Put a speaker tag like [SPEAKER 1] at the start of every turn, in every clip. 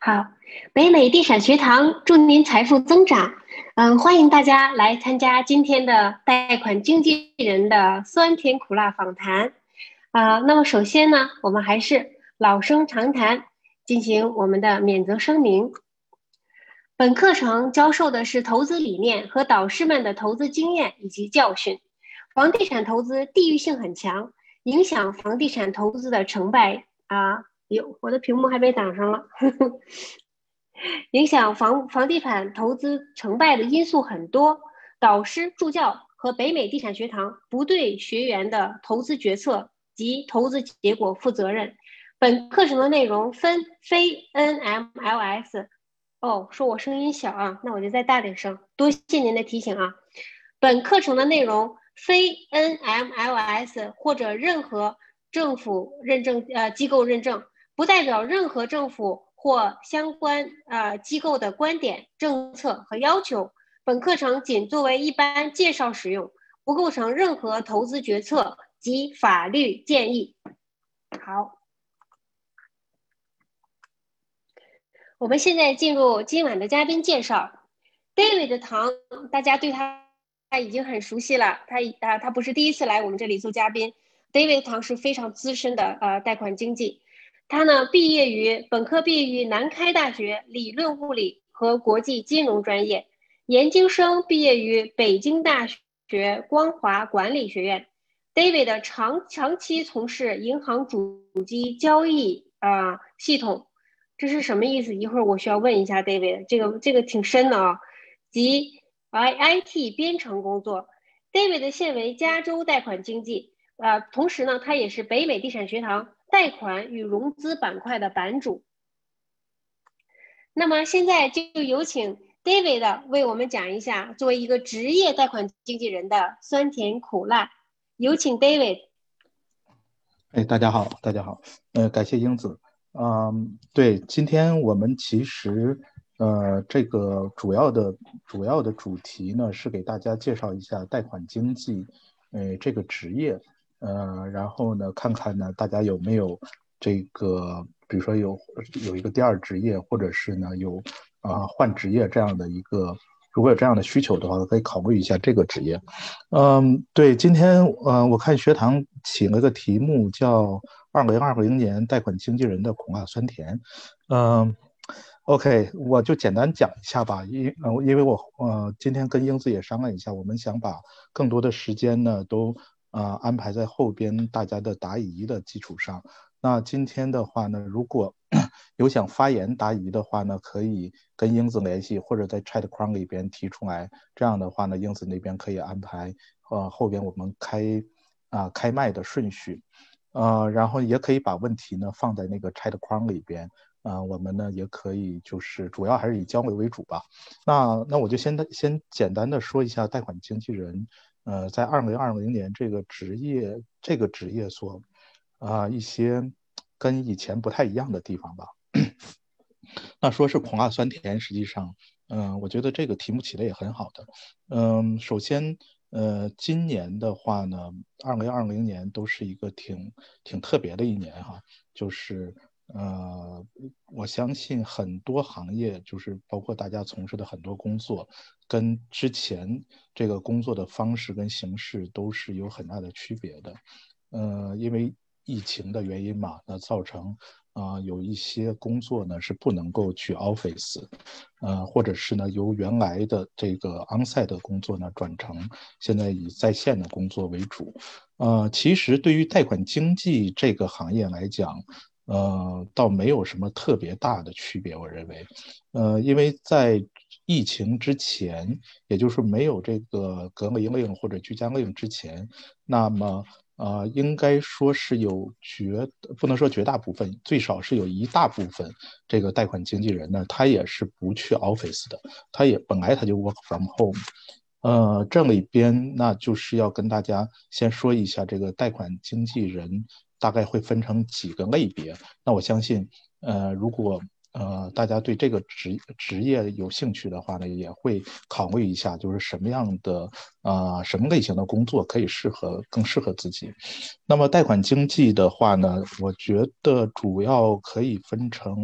[SPEAKER 1] 好，北美地产学堂祝您财富增长。嗯，欢迎大家来参加今天的贷款经纪人的酸甜苦辣访谈。啊，那么首先呢，我们还是老生常谈，进行我们的免责声明。本课程教授的是投资理念和导师们的投资经验以及教训。房地产投资地域性很强，影响房地产投资的成败啊。有，我的屏幕还被挡上了。影响房房地产投资成败的因素很多，导师、助教和北美地产学堂不对学员的投资决策及投资结果负责任。本课程的内容分非 NMLS。哦，说我声音小啊，那我就再大点声。多谢您的提醒啊。本课程的内容非 NMLS 或者任何政府认证呃机构认证。不代表任何政府或相关呃机构的观点、政策和要求。本课程仅作为一般介绍使用，不构成任何投资决策及法律建议。好，我们现在进入今晚的嘉宾介绍。David 唐，大家对他他已经很熟悉了。他啊，他不是第一次来我们这里做嘉宾。David 唐是非常资深的呃贷款经纪。他呢，毕业于本科毕业于南开大学理论物理和国际金融专业，研究生毕业于北京大学光华管理学院。David 长长期从事银行主机交易啊系统，这是什么意思？一会儿我需要问一下 David，这个这个挺深的啊。及 I I T 编程工作。David 现为加州贷款经纪，呃，同时呢，他也是北美地产学堂。贷款与融资板块的版主。那么现在就有请 David 为我们讲一下作为一个职业贷款经纪人的酸甜苦辣。有请 David。
[SPEAKER 2] 哎，大家好，大家好。呃，感谢英子。嗯，对，今天我们其实呃这个主要的主要的主题呢是给大家介绍一下贷款经纪呃这个职业。呃，然后呢，看看呢，大家有没有这个，比如说有有一个第二职业，或者是呢有啊换职业这样的一个，如果有这样的需求的话，可以考虑一下这个职业。嗯，对，今天呃，我看学堂起了个题目叫“二零二零年贷款经纪人的苦辣酸甜”。嗯，OK，我就简单讲一下吧，因呃，因为我呃今天跟英子也商量一下，我们想把更多的时间呢都。啊，安排在后边大家的答疑的基础上。那今天的话呢，如果 有想发言答疑的话呢，可以跟英子联系，或者在 chat 框里边提出来。这样的话呢，英子那边可以安排呃后边我们开啊开麦的顺序。呃，然后也可以把问题呢放在那个 chat 框里边。啊，我们呢也可以就是主要还是以交流为主吧。那那我就先先简单的说一下贷款经纪人。呃，在二零二零年这个职业，这个职业所啊一些跟以前不太一样的地方吧。那说是苦辣酸甜，实际上，嗯，我觉得这个题目起的也很好的。嗯，首先，呃，今年的话呢，二零二零年都是一个挺挺特别的一年哈，就是。呃，我相信很多行业，就是包括大家从事的很多工作，跟之前这个工作的方式跟形式都是有很大的区别的。呃，因为疫情的原因嘛，那造成啊有一些工作呢是不能够去 office，呃，或者是呢由原来的这个 onsite 的工作呢转成现在以在线的工作为主。呃，其实对于贷款经济这个行业来讲，呃，倒没有什么特别大的区别，我认为，呃，因为在疫情之前，也就是没有这个隔离令或者居家令之前，那么，呃，应该说是有绝，不能说绝大部分，最少是有一大部分这个贷款经纪人呢，他也是不去 office 的，他也本来他就 work from home，呃，这里边那就是要跟大家先说一下这个贷款经纪人。大概会分成几个类别，那我相信，呃，如果呃大家对这个职职业有兴趣的话呢，也会考虑一下，就是什么样的啊什么类型的工作可以适合更适合自己。那么贷款经济的话呢，我觉得主要可以分成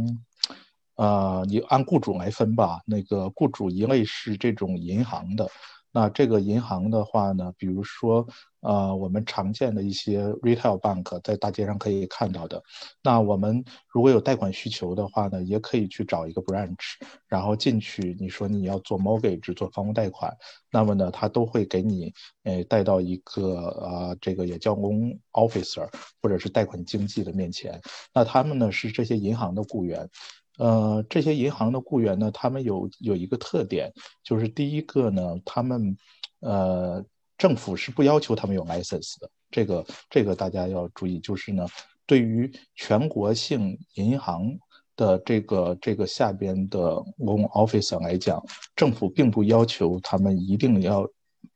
[SPEAKER 2] 呃，你按雇主来分吧。那个雇主一类是这种银行的，那这个银行的话呢，比如说，呃，我们常见的一些 retail bank 在大街上可以看到的。那我们如果有贷款需求的话呢，也可以去找一个 branch，然后进去，你说你要做 mortgage 做房屋贷款，那么呢，他都会给你，呃，带到一个呃，这个也叫 o officer 或者是贷款经纪的面前。那他们呢是这些银行的雇员。呃，这些银行的雇员呢，他们有有一个特点，就是第一个呢，他们，呃，政府是不要求他们有 license 的，这个这个大家要注意，就是呢，对于全国性银行的这个这个下边的 loan officer 来讲，政府并不要求他们一定要。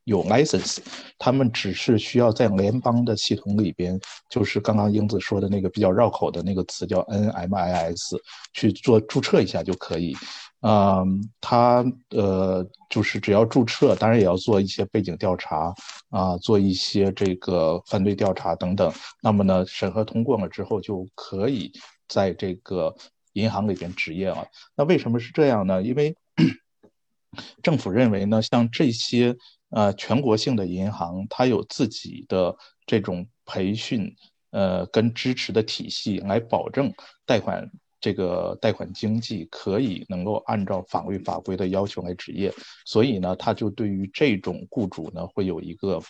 [SPEAKER 2] 有 license，他们只是需要在联邦的系统里边，就是刚刚英子说的那个比较绕口的那个词叫 NMIS，去做注册一下就可以。嗯，他呃就是只要注册，当然也要做一些背景调查啊，做一些这个犯罪调查等等。那么呢，审核通过了之后，就可以在这个银行里边执业了。那为什么是这样呢？因为 政府认为呢，像这些。呃，全国性的银行，它有自己的这种培训，呃，跟支持的体系，来保证贷款这个贷款经济可以能够按照法律法规的要求来执业。所以呢，他就对于这种雇主呢，会有一个，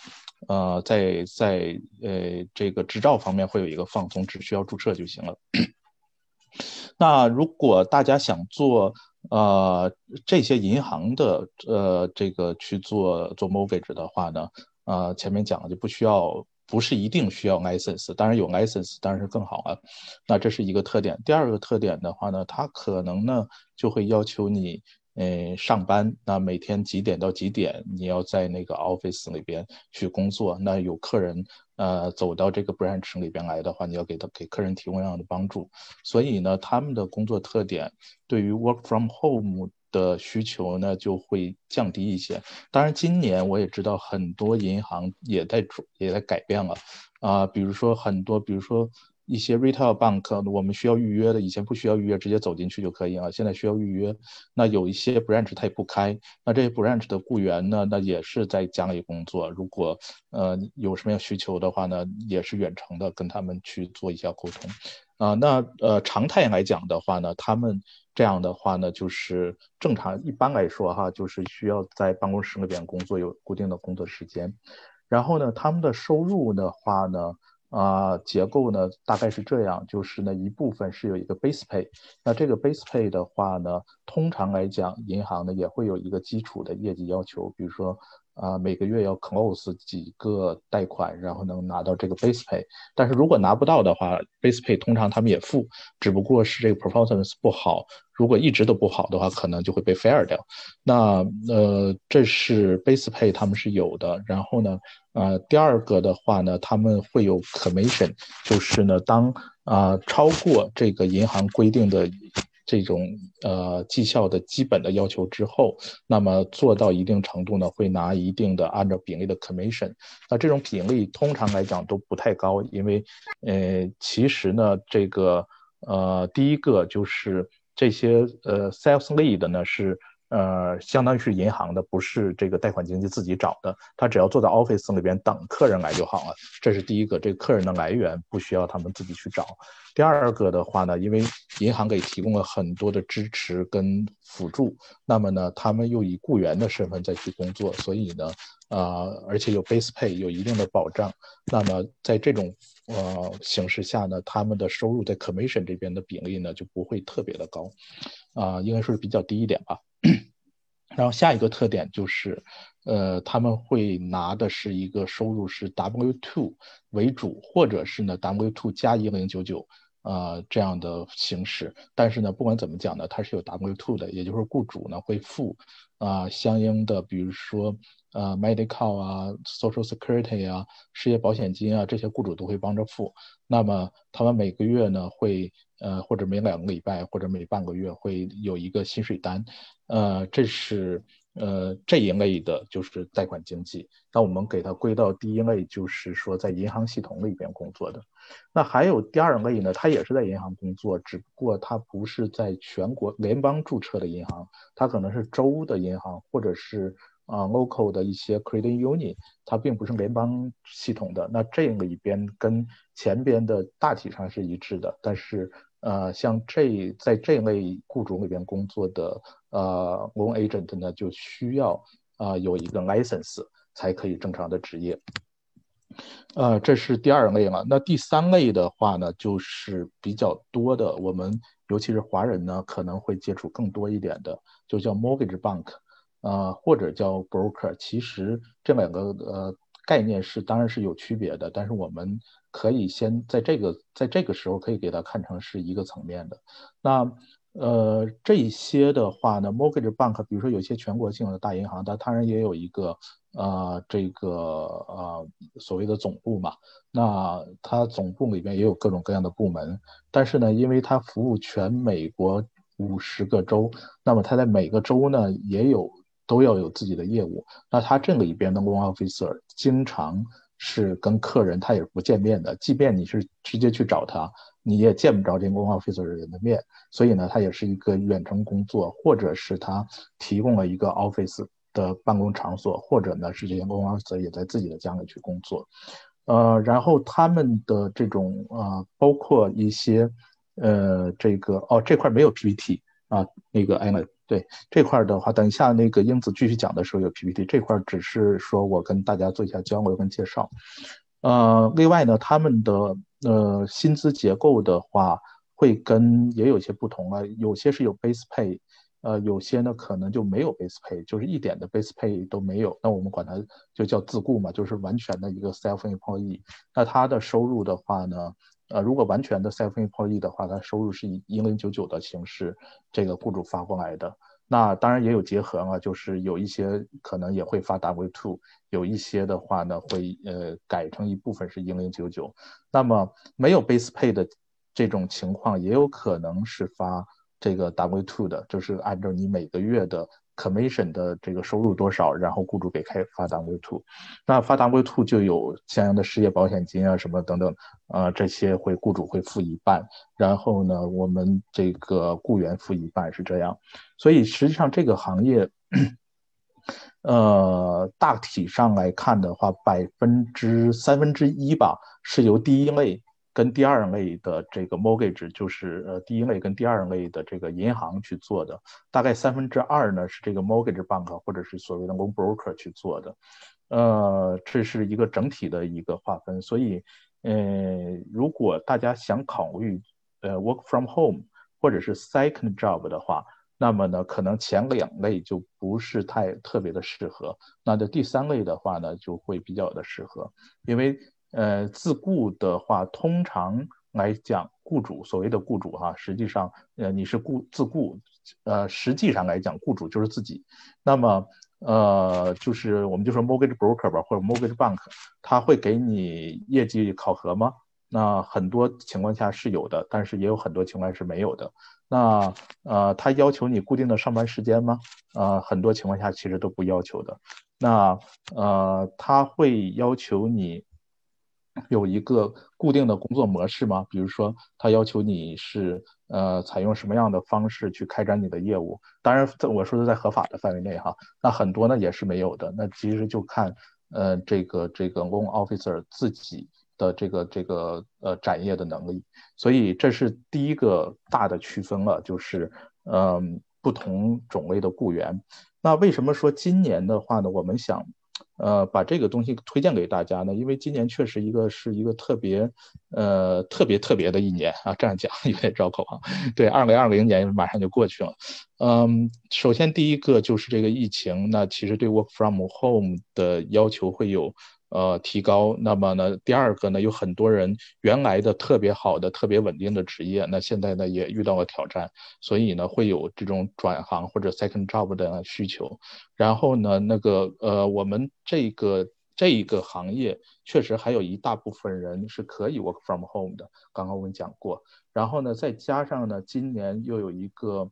[SPEAKER 2] 呃，在在呃这个执照方面会有一个放松，只需要注册就行了。那如果大家想做，呃，这些银行的呃，这个去做做 mortgage 的话呢，呃，前面讲了就不需要，不是一定需要 license，当然有 license 当然是更好了。那这是一个特点。第二个特点的话呢，它可能呢就会要求你。呃，上班那每天几点到几点你要在那个 office 里边去工作？那有客人呃走到这个 branch 里边来的话，你要给他给客人提供这样的帮助。所以呢，他们的工作特点对于 work from home 的需求呢就会降低一些。当然，今年我也知道很多银行也在也在改变了啊，比如说很多，比如说。一些 retail bank 我们需要预约的，以前不需要预约，直接走进去就可以啊。现在需要预约。那有一些 branch 它也不开，那这些 branch 的雇员呢，那也是在家里工作。如果呃有什么样需求的话呢，也是远程的跟他们去做一下沟通。啊，那呃常态来讲的话呢，他们这样的话呢，就是正常一般来说哈，就是需要在办公室里边工作，有固定的工作时间。然后呢，他们的收入的话呢。啊，结构呢大概是这样，就是呢一部分是有一个 base pay，那这个 base pay 的话呢，通常来讲，银行呢也会有一个基础的业绩要求，比如说。啊，每个月要 close 几个贷款，然后能拿到这个 base pay。但是如果拿不到的话，base pay 通常他们也付，只不过是这个 performance 不好。如果一直都不好的话，可能就会被 fire 掉。那呃，这是 base pay 他们是有的。然后呢，呃，第二个的话呢，他们会有 commission，就是呢，当啊超过这个银行规定的。这种呃绩效的基本的要求之后，那么做到一定程度呢，会拿一定的按照比例的 commission。那这种比例通常来讲都不太高，因为呃其实呢这个呃第一个就是这些呃 sales lead 呢是。呃，相当于是银行的，不是这个贷款经纪自己找的。他只要坐在 office 里边等客人来就好了。这是第一个，这个客人的来源不需要他们自己去找。第二个的话呢，因为银行给提供了很多的支持跟辅助，那么呢，他们又以雇员的身份再去工作，所以呢，啊，而且有 base pay 有一定的保障。那么在这种呃形势下呢，他们的收入在 commission 这边的比例呢就不会特别的高，啊，应该说是比较低一点吧。然后下一个特点就是，呃，他们会拿的是一个收入是 W two 为主，或者是呢 W two 加一零九九，呃，这样的形式。但是呢，不管怎么讲呢，它是有 W two 的，也就是雇主呢会付啊相应的，比如说呃 medical 啊、social security 啊、失业保险金啊这些，雇主都会帮着付。那么他们每个月呢会。呃，或者每两个礼拜，或者每半个月会有一个薪水单，呃，这是呃这一类的就是贷款经济。那我们给它归到第一类，就是说在银行系统里边工作的。那还有第二类呢，它也是在银行工作，只不过它不是在全国联邦注册的银行，它可能是州的银行，或者是啊 local 的一些 credit union，它并不是联邦系统的。那这里边跟前边的大体上是一致的，但是呃，像这在这类雇主里边工作的呃 loan agent 呢，就需要啊有一个 license 才可以正常的执业。呃，这是第二类了。那第三类的话呢，就是比较多的，我们尤其是华人呢，可能会接触更多一点的，就叫 mortgage bank，呃，或者叫 broker。其实这两个呃概念是当然是有区别的，但是我们可以先在这个在这个时候可以给它看成是一个层面的。那呃，这些的话呢，mortgage bank，比如说有些全国性的大银行，它当然也有一个呃，这个呃所谓的总部嘛。那它总部里边也有各种各样的部门，但是呢，因为它服务全美国五十个州，那么它在每个州呢也有都要有自己的业务。那它这里边的 loan officer 经常是跟客人他也不见面的，即便你是直接去找他。你也见不着这公号 officer 人的面，所以呢，他也是一个远程工作，或者是他提供了一个 office 的办公场所，或者呢是这些公号 officer 也在自己的家里去工作。呃，然后他们的这种啊，包括一些呃，这个哦这块没有 PPT 啊，那个 Emma 对这块的话，等一下那个英子继续讲的时候有 PPT，这块只是说我跟大家做一下交流跟介绍。呃，另外呢，他们的。呃，薪资结构的话，会跟也有些不同啊，有些是有 base pay，呃，有些呢可能就没有 base pay，就是一点的 base pay 都没有。那我们管它就叫自雇嘛，就是完全的一个 self employee。那他的收入的话呢，呃，如果完全的 self employee 的话，他收入是以一零九九的形式，这个雇主发过来的。那当然也有结合啊，就是有一些可能也会发 W two，有一些的话呢会呃改成一部分是零零九九。那么没有 base pay 的这种情况，也有可能是发这个 W two 的，就是按照你每个月的 commission 的这个收入多少，然后雇主给开发 W two。那发 W two 就有相应的失业保险金啊什么等等，呃这些会雇主会付一半，然后呢我们这个雇员付一半是这样。所以实际上这个行业，呃，大体上来看的话，百分之三分之一吧，是由第一类跟第二类的这个 mortgage，就是呃第一类跟第二类的这个银行去做的。大概三分之二呢是这个 mortgage bank 或者是所谓的 loan broker 去做的。呃，这是一个整体的一个划分。所以，呃，如果大家想考虑呃 work from home 或者是 second job 的话，那么呢，可能前两类就不是太特别的适合，那这第三类的话呢，就会比较的适合，因为呃自雇的话，通常来讲，雇主所谓的雇主哈，实际上呃你是雇自雇，呃实际上来讲，雇主就是自己，那么呃就是我们就说 mortgage broker 吧，或者 mortgage bank，他会给你业绩考核吗？那很多情况下是有的，但是也有很多情况是没有的。那呃，他要求你固定的上班时间吗？呃，很多情况下其实都不要求的。那呃，他会要求你有一个固定的工作模式吗？比如说，他要求你是呃，采用什么样的方式去开展你的业务？当然，在我说的在合法的范围内哈。那很多呢也是没有的。那其实就看呃，这个这个 loan officer 自己。的这个这个呃展业的能力，所以这是第一个大的区分了，就是嗯不同种类的雇员。那为什么说今年的话呢？我们想呃把这个东西推荐给大家呢？因为今年确实一个是一个特别呃特别特别的一年啊，这样讲有点绕口啊。对，二零二零年马上就过去了。嗯，首先第一个就是这个疫情，那其实对 work from home 的要求会有。呃，提高。那么呢，第二个呢，有很多人原来的特别好的、特别稳定的职业，那现在呢也遇到了挑战，所以呢会有这种转行或者 second job 的需求。然后呢，那个呃，我们这个这一个行业确实还有一大部分人是可以 work from home 的，刚刚我们讲过。然后呢，再加上呢，今年又有一个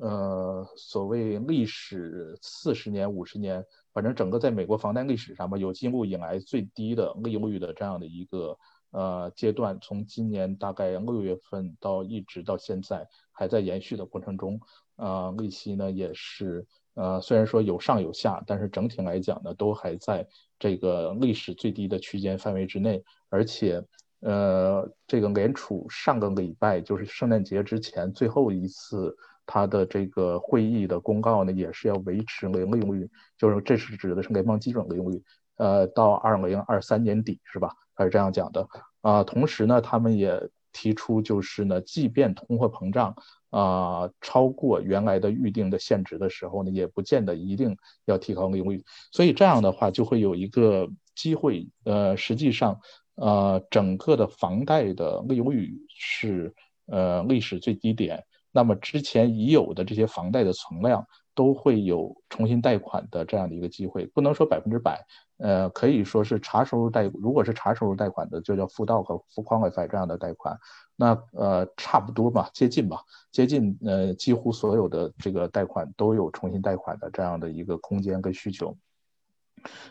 [SPEAKER 2] 呃所谓历史四十年、五十年，反正整个在美国房贷历史上吧，有记录以来最低的利率的这样的一个呃阶段，从今年大概六月份到一直到现在还在延续的过程中，呃，利息呢也是呃虽然说有上有下，但是整体来讲呢都还在这个历史最低的区间范围之内，而且。呃，这个联储上个礼拜就是圣诞节之前最后一次，它的这个会议的公告呢，也是要维持零利率，就是这是指的是联邦基准利率，呃，到二零二三年底是吧？他是这样讲的啊。同时呢，他们也提出，就是呢，即便通货膨胀啊超过原来的预定的限值的时候呢，也不见得一定要提高利率。所以这样的话，就会有一个机会，呃，实际上。呃，整个的房贷的利率是呃历史最低点，那么之前已有的这些房贷的存量都会有重新贷款的这样的一个机会，不能说百分之百，呃，可以说是查收入贷，如果是查收入贷款的，就叫付到和付款 WiFi 这样的贷款，那呃差不多吧，接近吧，接近呃几乎所有的这个贷款都有重新贷款的这样的一个空间跟需求，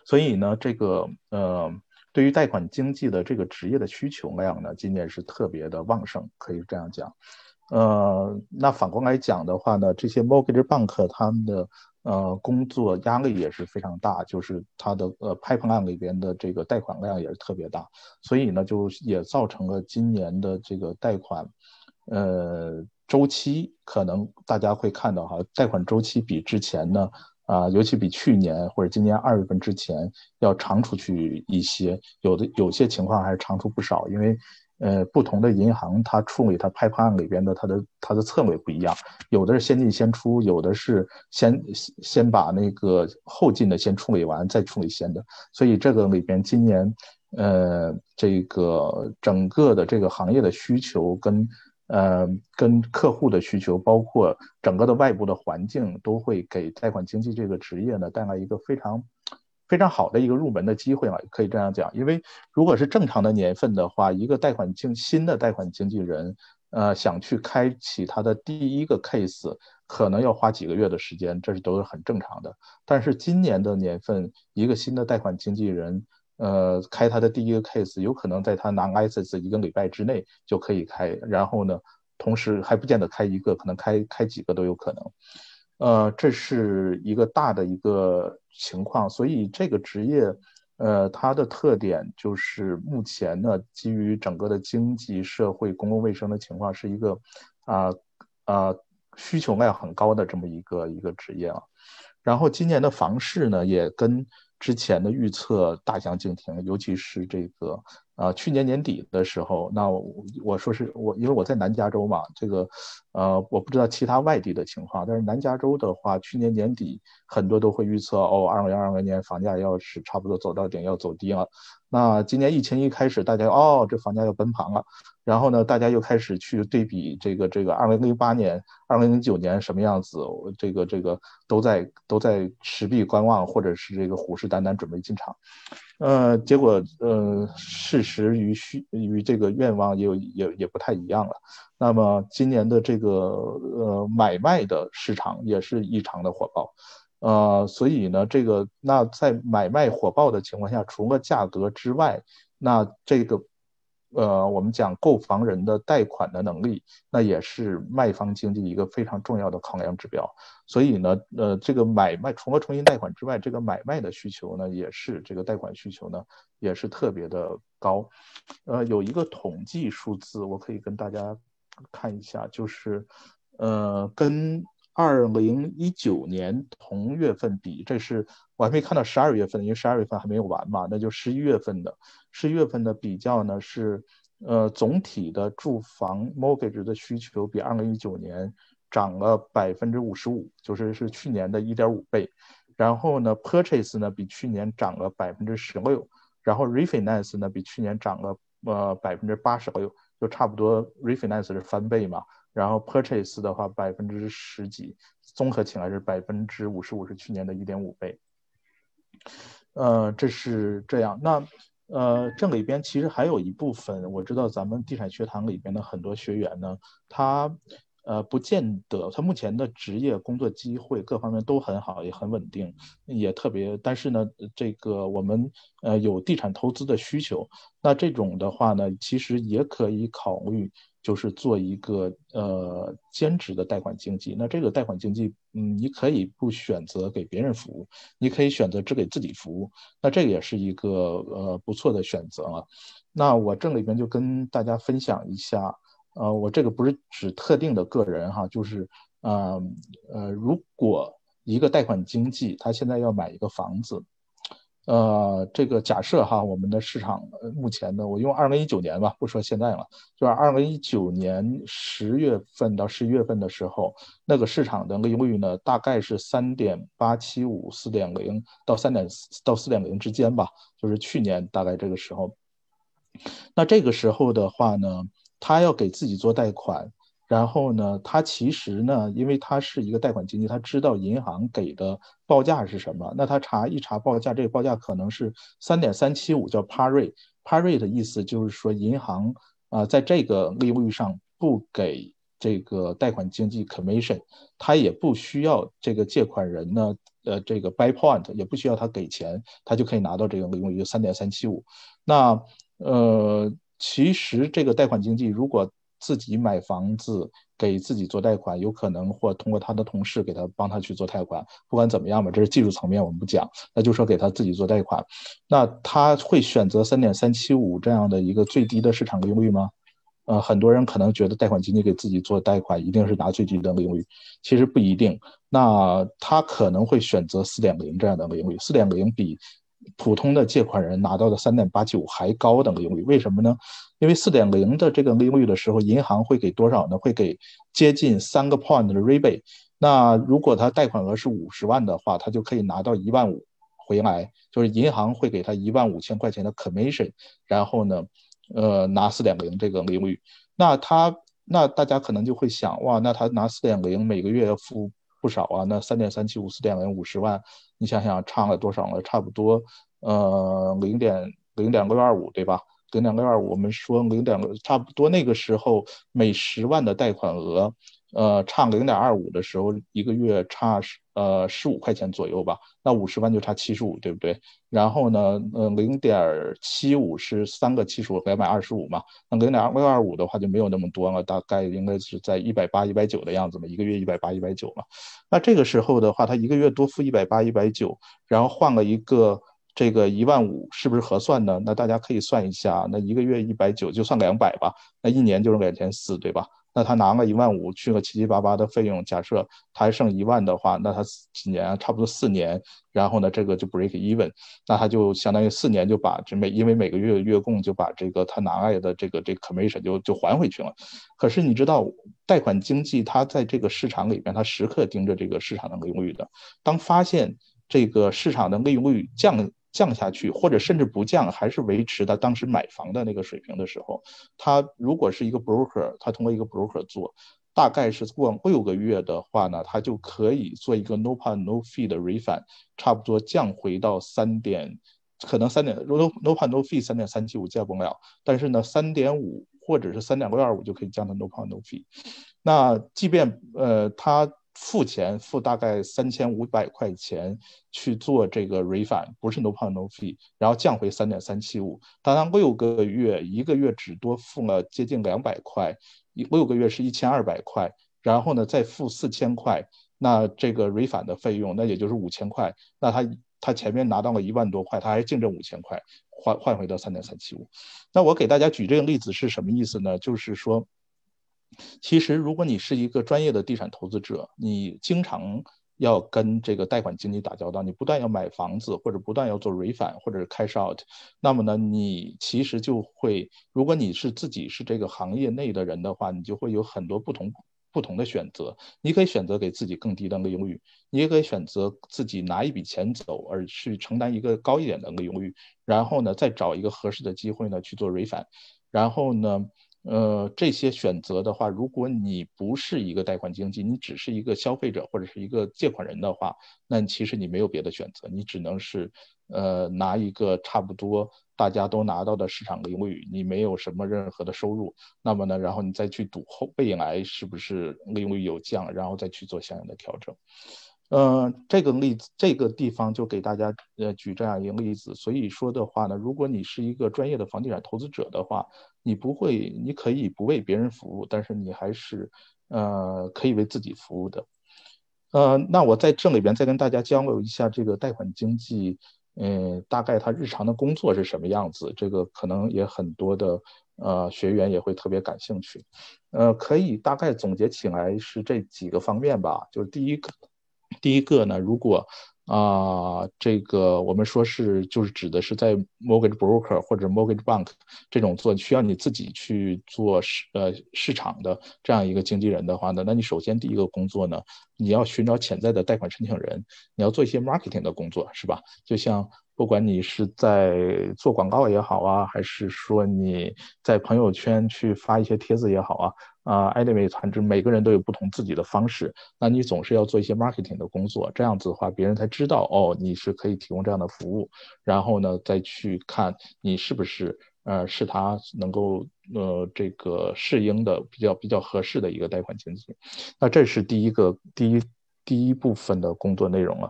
[SPEAKER 2] 所以呢，这个呃。对于贷款经济的这个职业的需求量呢，今年是特别的旺盛，可以这样讲。呃，那反过来讲的话呢，这些 mortgage bank 他们的呃工作压力也是非常大，就是它的呃 pipeline 里边的这个贷款量也是特别大，所以呢，就也造成了今年的这个贷款呃周期，可能大家会看到哈，贷款周期比之前呢。啊，尤其比去年或者今年二月份之前要长出去一些，有的有些情况还是长出不少，因为，呃，不同的银行它处理它拍盘案里边的它的它的策略不一样，有的是先进先出，有的是先先把那个后进的先处理完再处理先的，所以这个里边今年，呃，这个整个的这个行业的需求跟。呃，跟客户的需求，包括整个的外部的环境，都会给贷款经济这个职业呢带来一个非常非常好的一个入门的机会嘛，可以这样讲。因为如果是正常的年份的话，一个贷款经新的贷款经纪人，呃，想去开启他的第一个 case，可能要花几个月的时间，这是都是很正常的。但是今年的年份，一个新的贷款经纪人。呃，开他的第一个 case，有可能在他拿 license 一个礼拜之内就可以开，然后呢，同时还不见得开一个，可能开开几个都有可能。呃，这是一个大的一个情况，所以这个职业，呃，它的特点就是目前呢，基于整个的经济社会公共卫生的情况，是一个啊啊需求量很高的这么一个一个职业啊。然后今年的房市呢，也跟。之前的预测大相径庭，尤其是这个，呃，去年年底的时候，那我说是我，因为我在南加州嘛，这个，呃，我不知道其他外地的情况，但是南加州的话，去年年底很多都会预测，哦，二零二零年房价要是差不多走到顶，要走低了。那今年疫情一开始，大家哦，这房价要崩盘了。然后呢，大家又开始去对比这个这个二零零八年、二零零九年什么样子，这个这个都在都在持币观望，或者是这个虎视眈眈准备进场，呃，结果呃，事实与虚与这个愿望也有也也不太一样了。那么今年的这这个呃买卖的市场也是异常的火爆，呃，所以呢，这个那在买卖火爆的情况下，除了价格之外，那这个。呃，我们讲购房人的贷款的能力，那也是卖方经济一个非常重要的考量指标。所以呢，呃，这个买卖除了重新贷款之外，这个买卖的需求呢，也是这个贷款需求呢，也是特别的高。呃，有一个统计数字，我可以跟大家看一下，就是，呃，跟二零一九年同月份比，这是我还没看到十二月份，因为十二月份还没有完嘛，那就十一月份的。十一月份的比较呢是，呃，总体的住房 mortgage 的需求比二零一九年涨了百分之五十五，就是是去年的一点五倍。然后呢，purchase 呢比去年涨了百分之十六，然后 refinance 呢比去年涨了呃百分之八十六，就差不多 refinance 是翻倍嘛。然后 purchase 的话百分之十几，综合起来是百分之五十五，是去年的一点五倍。呃，这是这样。那呃，这里边其实还有一部分，我知道咱们地产学堂里边的很多学员呢，他呃，不见得他目前的职业工作机会各方面都很好，也很稳定，也特别。但是呢，这个我们呃有地产投资的需求，那这种的话呢，其实也可以考虑。就是做一个呃兼职的贷款经济，那这个贷款经济，嗯，你可以不选择给别人服务，你可以选择只给自己服务，那这个也是一个呃不错的选择了。那我这里边就跟大家分享一下，呃，我这个不是指特定的个人哈，就是呃呃，如果一个贷款经济他现在要买一个房子。呃，这个假设哈，我们的市场目前呢，我用二零一九年吧，不说现在了，就是二零一九年十月份到十一月份的时候，那个市场的利率呢，大概是三点八七五、四点零到三点到四点零之间吧，就是去年大概这个时候。那这个时候的话呢，他要给自己做贷款。然后呢，他其实呢，因为他是一个贷款经济，他知道银行给的报价是什么。那他查一查报价，这个报价可能是三点三七五，叫 par rate，par rate 的意思就是说银行啊，在这个利率上不给这个贷款经济 commission，他也不需要这个借款人呢，呃，这个 buy point 也不需要他给钱，他就可以拿到这个利率，三点三七五。那呃，其实这个贷款经济如果自己买房子给自己做贷款，有可能或通过他的同事给他帮他去做贷款。不管怎么样吧，这是技术层面我们不讲，那就说给他自己做贷款。那他会选择三点三七五这样的一个最低的市场利率吗？呃，很多人可能觉得贷款经济给自己做贷款一定是拿最低的利率，其实不一定。那他可能会选择四点零这样的利率，四点零比。普通的借款人拿到的三点八九还高的利率，为什么呢？因为四点零的这个利率的时候，银行会给多少呢？会给接近三个 point 的 rebate。那如果他贷款额是五十万的话，他就可以拿到一万五回来，就是银行会给他一万五千块钱的 commission，然后呢，呃，拿四点零这个利率。那他那大家可能就会想，哇，那他拿四点零每个月要付。不少啊，那三点三七五四点零五十万，你想想差了多少了？差不多，呃，零点零点六二五，对吧？零点六二五，我们说零点差不多那个时候每十万的贷款额。呃，差零点二五的时候，一个月差十呃十五块钱左右吧，那五十万就差七十五，对不对？然后呢，呃，零点七五是三个七十五，两百二十五嘛，那零点六二五的话就没有那么多了，大概应该是在一百八、一百九的样子嘛，一个月一百八、一百九嘛。那这个时候的话，他一个月多付一百八、一百九，然后换了一个这个一万五，是不是合算呢？那大家可以算一下，那一个月一百九就算两百吧，那一年就是两千四，对吧？那他拿了一万五，去了七七八八的费用。假设他还剩一万的话，那他几年啊？差不多四年。然后呢，这个就 break even，那他就相当于四年就把这每因为每个月月供就把这个他拿来的这个这 commission 就就还回去了。可是你知道，贷款经济它在这个市场里边，它时刻盯着这个市场的利率的。当发现这个市场的利率降。降下去，或者甚至不降，还是维持他当时买房的那个水平的时候，他如果是一个 broker，他通过一个 broker 做，大概是过六个月的话呢，他就可以做一个 no p a no fee 的 refund，差不多降回到三点，可能三点 no no p a no fee 三点三七五降不了，但是呢，三点五或者是三点六二五就可以降到 no p a no fee。那即便呃他。付钱付大概三千五百块钱去做这个 refund，不是 no pay no fee，然后降回三点三七五。当然六个月一个月只多付了接近两百块，六个月是一千二百块，然后呢再付四千块，那这个 refund 的费用那也就是五千块。那他他前面拿到了一万多块，他还净挣五千块，换换回到三点三七五。那我给大家举这个例子是什么意思呢？就是说。其实，如果你是一个专业的地产投资者，你经常要跟这个贷款经济打交道，你不断要买房子，或者不断要做 refund，或者是 cash out，那么呢，你其实就会，如果你是自己是这个行业内的人的话，你就会有很多不同不同的选择。你可以选择给自己更低的利率，你也可以选择自己拿一笔钱走，而去承担一个高一点的利率，然后呢，再找一个合适的机会呢去做 refund，然后呢。呃，这些选择的话，如果你不是一个贷款经纪，你只是一个消费者或者是一个借款人的话，那其实你没有别的选择，你只能是呃拿一个差不多大家都拿到的市场利率，你没有什么任何的收入，那么呢，然后你再去赌后未来是不是利率有降，然后再去做相应的调整。呃，这个例子，这个地方就给大家呃举这样一个例子。所以说的话呢，如果你是一个专业的房地产投资者的话，你不会，你可以不为别人服务，但是你还是呃可以为自己服务的。呃，那我在这里边再跟大家交流一下这个贷款经济，嗯，大概他日常的工作是什么样子？这个可能也很多的呃学员也会特别感兴趣。呃，可以大概总结起来是这几个方面吧，就是第一个。第一个呢，如果啊，这个我们说是就是指的是在 mortgage broker 或者 mortgage bank 这种做需要你自己去做市呃市场的这样一个经纪人的话呢，那你首先第一个工作呢，你要寻找潜在的贷款申请人，你要做一些 marketing 的工作，是吧？就像不管你是在做广告也好啊，还是说你在朋友圈去发一些帖子也好啊。啊，anyway，反正每个人都有不同自己的方式，那你总是要做一些 marketing 的工作，这样子的话，别人才知道哦，你是可以提供这样的服务，然后呢，再去看你是不是呃是他能够呃这个适应的比较比较合适的一个贷款经济，那这是第一个第一第一部分的工作内容了，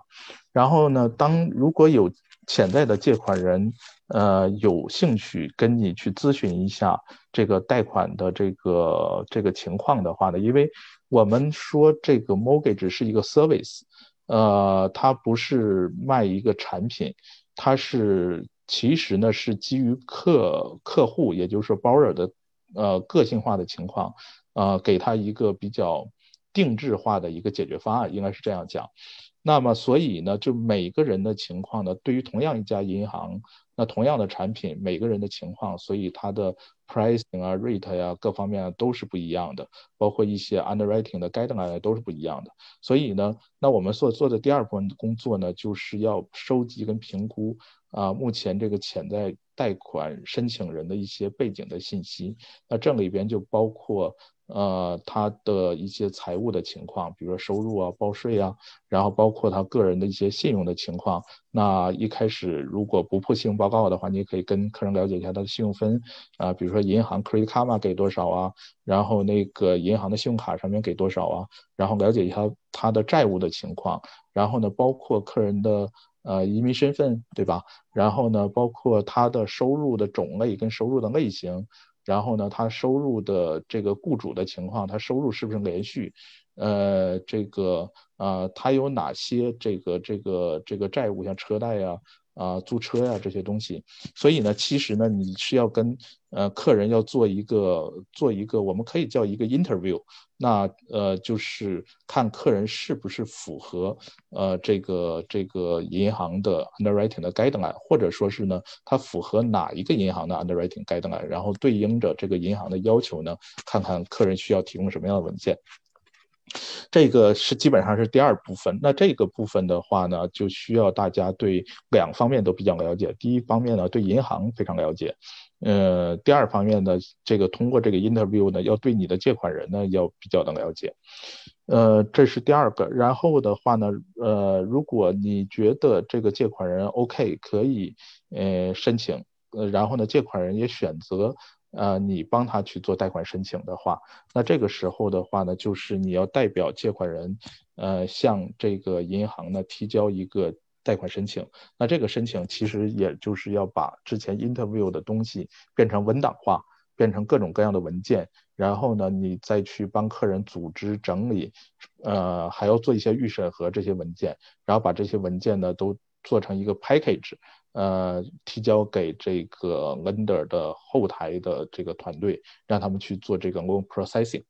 [SPEAKER 2] 然后呢，当如果有潜在的借款人。呃，有兴趣跟你去咨询一下这个贷款的这个这个情况的话呢，因为我们说这个 mortgage 是一个 service，呃，它不是卖一个产品，它是其实呢是基于客客户，也就是说 borrower 的呃个性化的情况，呃，给他一个比较定制化的一个解决方案，应该是这样讲。那么所以呢，就每个人的情况呢，对于同样一家银行。那同样的产品，每个人的情况，所以它的 pricing 啊、rate 呀各方面啊都是不一样的，包括一些 underwriting 的 guideline 都是不一样的。所以呢，那我们所做的第二部分工作呢，就是要收集跟评估啊，目前这个潜在贷款申请人的一些背景的信息。那这里边就包括。呃，他的一些财务的情况，比如说收入啊、报税啊，然后包括他个人的一些信用的情况。那一开始如果不破信用报告的话，你也可以跟客人了解一下他的信用分啊，比如说银行 Credit Karma 给多少啊，然后那个银行的信用卡上面给多少啊，然后了解一下他的债务的情况，然后呢，包括客人的呃移民身份，对吧？然后呢，包括他的收入的种类跟收入的类型。然后呢，他收入的这个雇主的情况，他收入是不是连续？呃，这个啊，他有哪些这个这个这个债务，像车贷呀？啊租车呀这些东西，所以呢，其实呢，你是要跟呃客人要做一个做一个，我们可以叫一个 interview，那呃就是看客人是不是符合呃这个这个银行的 underwriting 的 guideline，或者说是呢，他符合哪一个银行的 underwriting guideline，然后对应着这个银行的要求呢，看看客人需要提供什么样的文件。这个是基本上是第二部分。那这个部分的话呢，就需要大家对两方面都比较了解。第一方面呢，对银行非常了解。呃，第二方面呢，这个通过这个 interview 呢，要对你的借款人呢要比较的了解。呃，这是第二个。然后的话呢，呃，如果你觉得这个借款人 OK，可以呃申请。呃，然后呢，借款人也选择。呃，你帮他去做贷款申请的话，那这个时候的话呢，就是你要代表借款人，呃，向这个银行呢提交一个贷款申请。那这个申请其实也就是要把之前 interview 的东西变成文档化，变成各种各样的文件，然后呢，你再去帮客人组织整理，呃，还要做一些预审核这些文件，然后把这些文件呢都做成一个 package。呃，提交给这个 lender 的后台的这个团队，让他们去做这个 loan processing。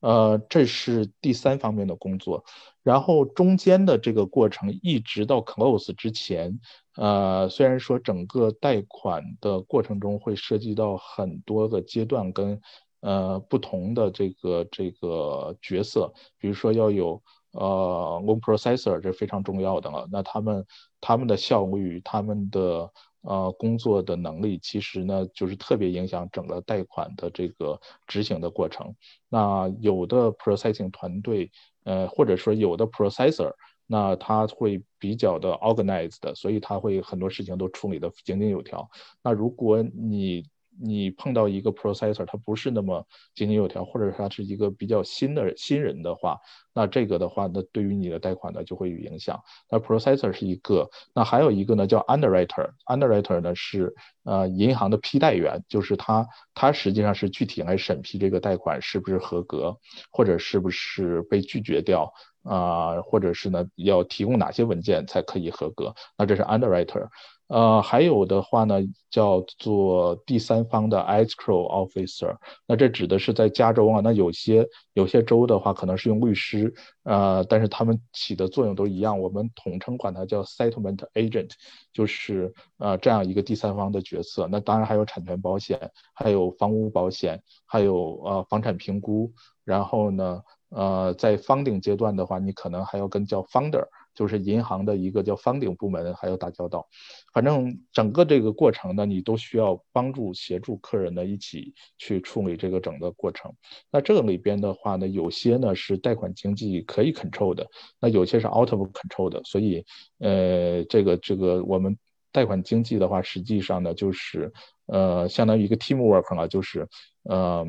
[SPEAKER 2] 呃，这是第三方面的工作。然后中间的这个过程，一直到 close 之前，呃，虽然说整个贷款的过程中会涉及到很多个阶段跟呃不同的这个这个角色，比如说要有。呃，loan processor 这非常重要的了。那他们他们的效率、他们的呃工作的能力，其实呢就是特别影响整个贷款的这个执行的过程。那有的 processing 团队，呃或者说有的 processor，那他会比较的 organized，所以他会很多事情都处理的井井有条。那如果你你碰到一个 processor，它不是那么井井有条，或者他是一个比较新的新人的话，那这个的话，那对于你的贷款呢就会有影响。那 processor 是一个，那还有一个呢叫 underwriter，underwriter 呢是呃银行的批贷员，就是他他实际上是具体来审批这个贷款是不是合格，或者是不是被拒绝掉啊，或者是呢要提供哪些文件才可以合格？那这是 underwriter。呃，还有的话呢，叫做第三方的 escrow officer，那这指的是在加州啊，那有些有些州的话可能是用律师，呃，但是他们起的作用都一样，我们统称管它叫 settlement agent，就是呃这样一个第三方的角色。那当然还有产权保险，还有房屋保险，还有呃房产评估，然后呢，呃，在 funding 阶段的话，你可能还要跟叫 founder。就是银行的一个叫方顶部门，还有打交道，反正整个这个过程呢，你都需要帮助协助客人呢一起去处理这个整个过程。那这个里边的话呢，有些呢是贷款经济可以 control 的，那有些是 out of control 的。所以，呃，这个这个我们贷款经济的话，实际上呢就是呃相当于一个 teamwork 了，就是嗯。呃，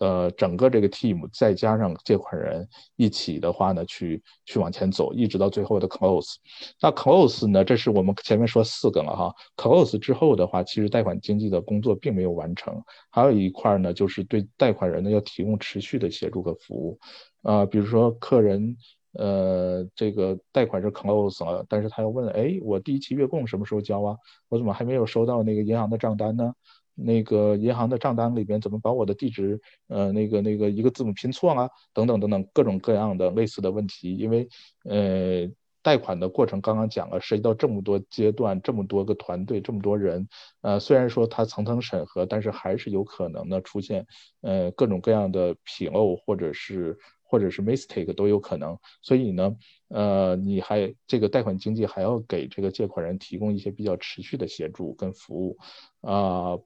[SPEAKER 2] 呃整个这个 team 再加上借款人一起的话呢，去去往前走，一直到最后的 close。那 close 呢，这是我们前面说四个了哈。close 之后的话，其实贷款经济的工作并没有完成。还有一块呢，就是对贷款人呢要提供持续的协助和服务。啊，比如说客人呃这个贷款是 close 了，但是他要问，哎，我第一期月供什么时候交啊？我怎么还没有收到那个银行的账单呢？那个银行的账单里边怎么把我的地址，呃，那个那个一个字母拼错了，等等等等各种各样的类似的问题。因为，呃，贷款的过程刚刚讲了，涉及到这么多阶段，这么多个团队，这么多人，呃，虽然说它层层审核，但是还是有可能呢出现，呃，各种各样的纰漏或者是或者是 mistake 都有可能。所以呢，呃，你还这个贷款经济还要给这个借款人提供一些比较持续的协助跟服务，啊。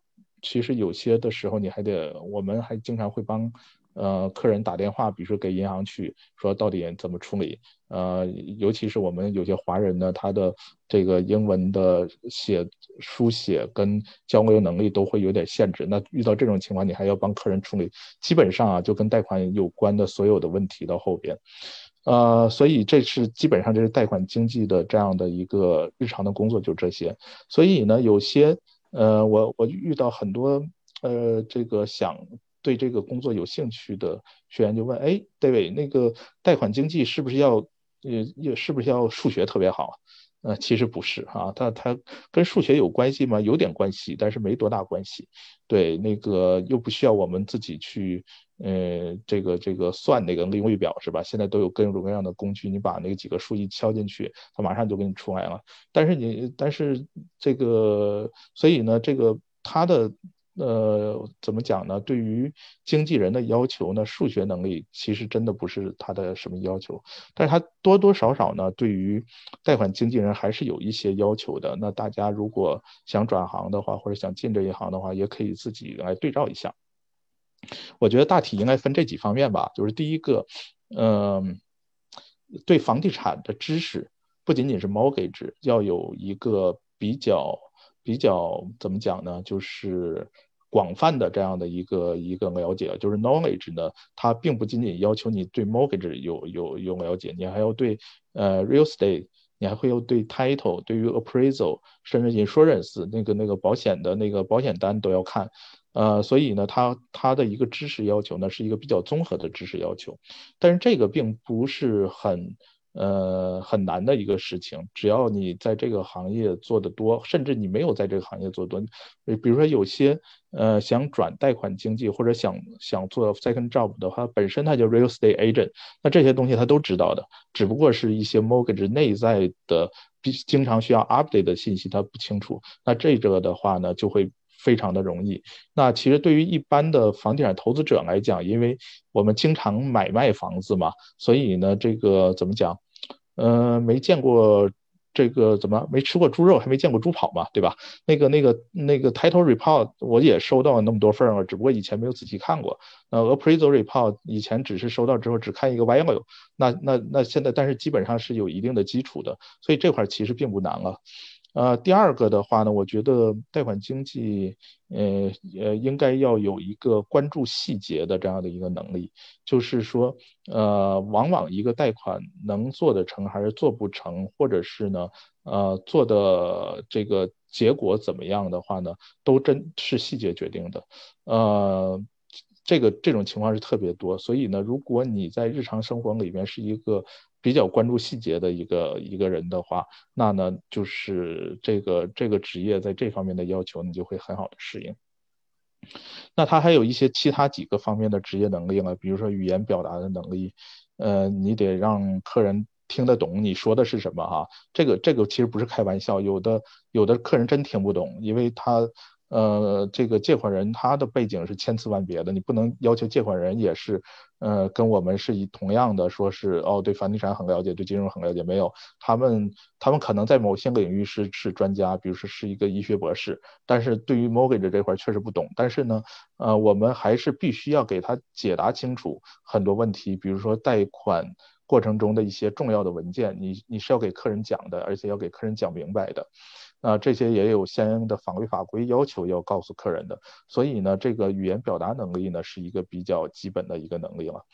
[SPEAKER 2] 其实有些的时候你还得，我们还经常会帮，呃，客人打电话，比如说给银行去说到底怎么处理，呃，尤其是我们有些华人呢，他的这个英文的写书写跟交流能力都会有点限制，那遇到这种情况，你还要帮客人处理，基本上啊就跟贷款有关的所有的问题到后边，呃，所以这是基本上这是贷款经济的这样的一个日常的工作就这些，所以呢有些。呃，我我遇到很多呃，这个想对这个工作有兴趣的学员就问，哎，David，那个贷款经济是不是要呃，也是不是要数学特别好？呃，其实不是啊，它它跟数学有关系吗？有点关系，但是没多大关系。对，那个又不需要我们自己去。呃，这个这个算那个利率表是吧？现在都有各种各样的工具，你把那几个数一敲进去，它马上就给你出来了。但是你，但是这个，所以呢，这个它的呃，怎么讲呢？对于经纪人的要求呢，数学能力其实真的不是他的什么要求，但是他多多少少呢，对于贷款经纪人还是有一些要求的。那大家如果想转行的话，或者想进这一行的话，也可以自己来对照一下。我觉得大体应该分这几方面吧，就是第一个，嗯，对房地产的知识不仅仅是 mortgage，要有一个比较比较怎么讲呢？就是广泛的这样的一个一个了解，就是 knowledge 呢，它并不仅仅要求你对 mortgage 有有有了解，你还要对呃 real estate，你还会要对 title，对于 appraisal，甚至 insurance 那个那个保险的那个保险单都要看。呃，所以呢，他他的一个知识要求呢，是一个比较综合的知识要求，但是这个并不是很呃很难的一个事情，只要你在这个行业做的多，甚至你没有在这个行业做多，比如说有些呃想转贷款经济或者想想做 second job 的话，本身他就 real estate agent，那这些东西他都知道的，只不过是一些 mortgage 内在的经常需要 update 的信息他不清楚，那这个的话呢就会。非常的容易。那其实对于一般的房地产投资者来讲，因为我们经常买卖房子嘛，所以呢，这个怎么讲？呃，没见过这个怎么没吃过猪肉还没见过猪跑嘛，对吧？那个那个那个 title report 我也收到那么多份了，只不过以前没有仔细看过。那，appraisal report 以前只是收到之后只看一个 value，那那那现在但是基本上是有一定的基础的，所以这块其实并不难了。呃，第二个的话呢，我觉得贷款经济，呃呃，应该要有一个关注细节的这样的一个能力，就是说，呃，往往一个贷款能做得成还是做不成，或者是呢，呃，做的这个结果怎么样的话呢，都真是细节决定的，呃。这个这种情况是特别多，所以呢，如果你在日常生活里面是一个比较关注细节的一个一个人的话，那呢，就是这个这个职业在这方面的要求，你就会很好的适应。那他还有一些其他几个方面的职业能力呢，比如说语言表达的能力，呃，你得让客人听得懂你说的是什么哈。这个这个其实不是开玩笑，有的有的客人真听不懂，因为他。呃，这个借款人他的背景是千差万别的，你不能要求借款人也是，呃，跟我们是以同样的，说是哦，对房地产很了解，对金融很了解，没有，他们他们可能在某些领域是是专家，比如说是一个医学博士，但是对于 mortgage 这块确实不懂，但是呢，呃，我们还是必须要给他解答清楚很多问题，比如说贷款过程中的一些重要的文件，你你是要给客人讲的，而且要给客人讲明白的。那，这些也有相应的法律法规要求要告诉客人的，所以呢，这个语言表达能力呢是一个比较基本的一个能力了。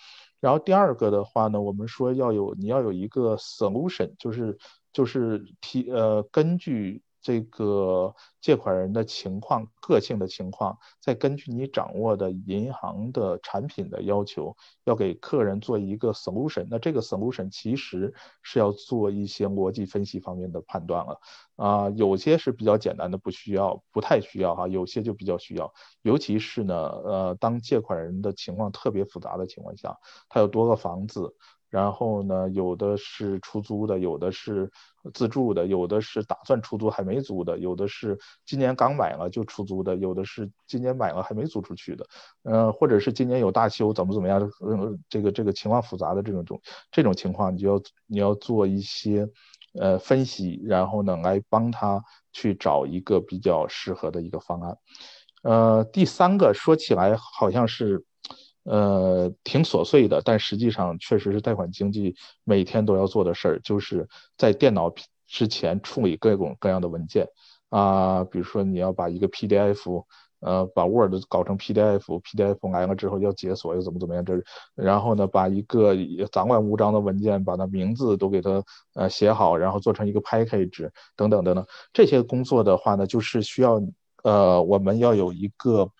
[SPEAKER 2] 然后第二个的话呢，我们说要有你要有一个 solution，就是就是提呃根据。这个借款人的情况、个性的情况，再根据你掌握的银行的产品的要求，要给客人做一个 solution。那这个 solution 其实是要做一些逻辑分析方面的判断了啊，有些是比较简单的，不需要，不太需要哈，有些就比较需要。尤其是呢，呃，当借款人的情况特别复杂的情况下，他有多个房子。然后呢，有的是出租的，有的是自住的，有的是打算出租还没租的，有的是今年刚买了就出租的，有的是今年买了还没租出去的，呃，或者是今年有大修怎么怎么样，呃，这个这个情况复杂的这种种这种情况，你就要你要做一些呃分析，然后呢来帮他去找一个比较适合的一个方案。呃，第三个说起来好像是。呃，挺琐碎的，但实际上确实是贷款经济每天都要做的事儿，就是在电脑之前处理各种各样的文件啊，比如说你要把一个 PDF，呃，把 Word 搞成 PDF，PDF 来了之后要解锁又怎么怎么样，这然后呢，把一个杂乱无章的文件，把它名字都给它呃写好，然后做成一个 package 等等等等，这些工作的话呢，就是需要呃我们要有一个。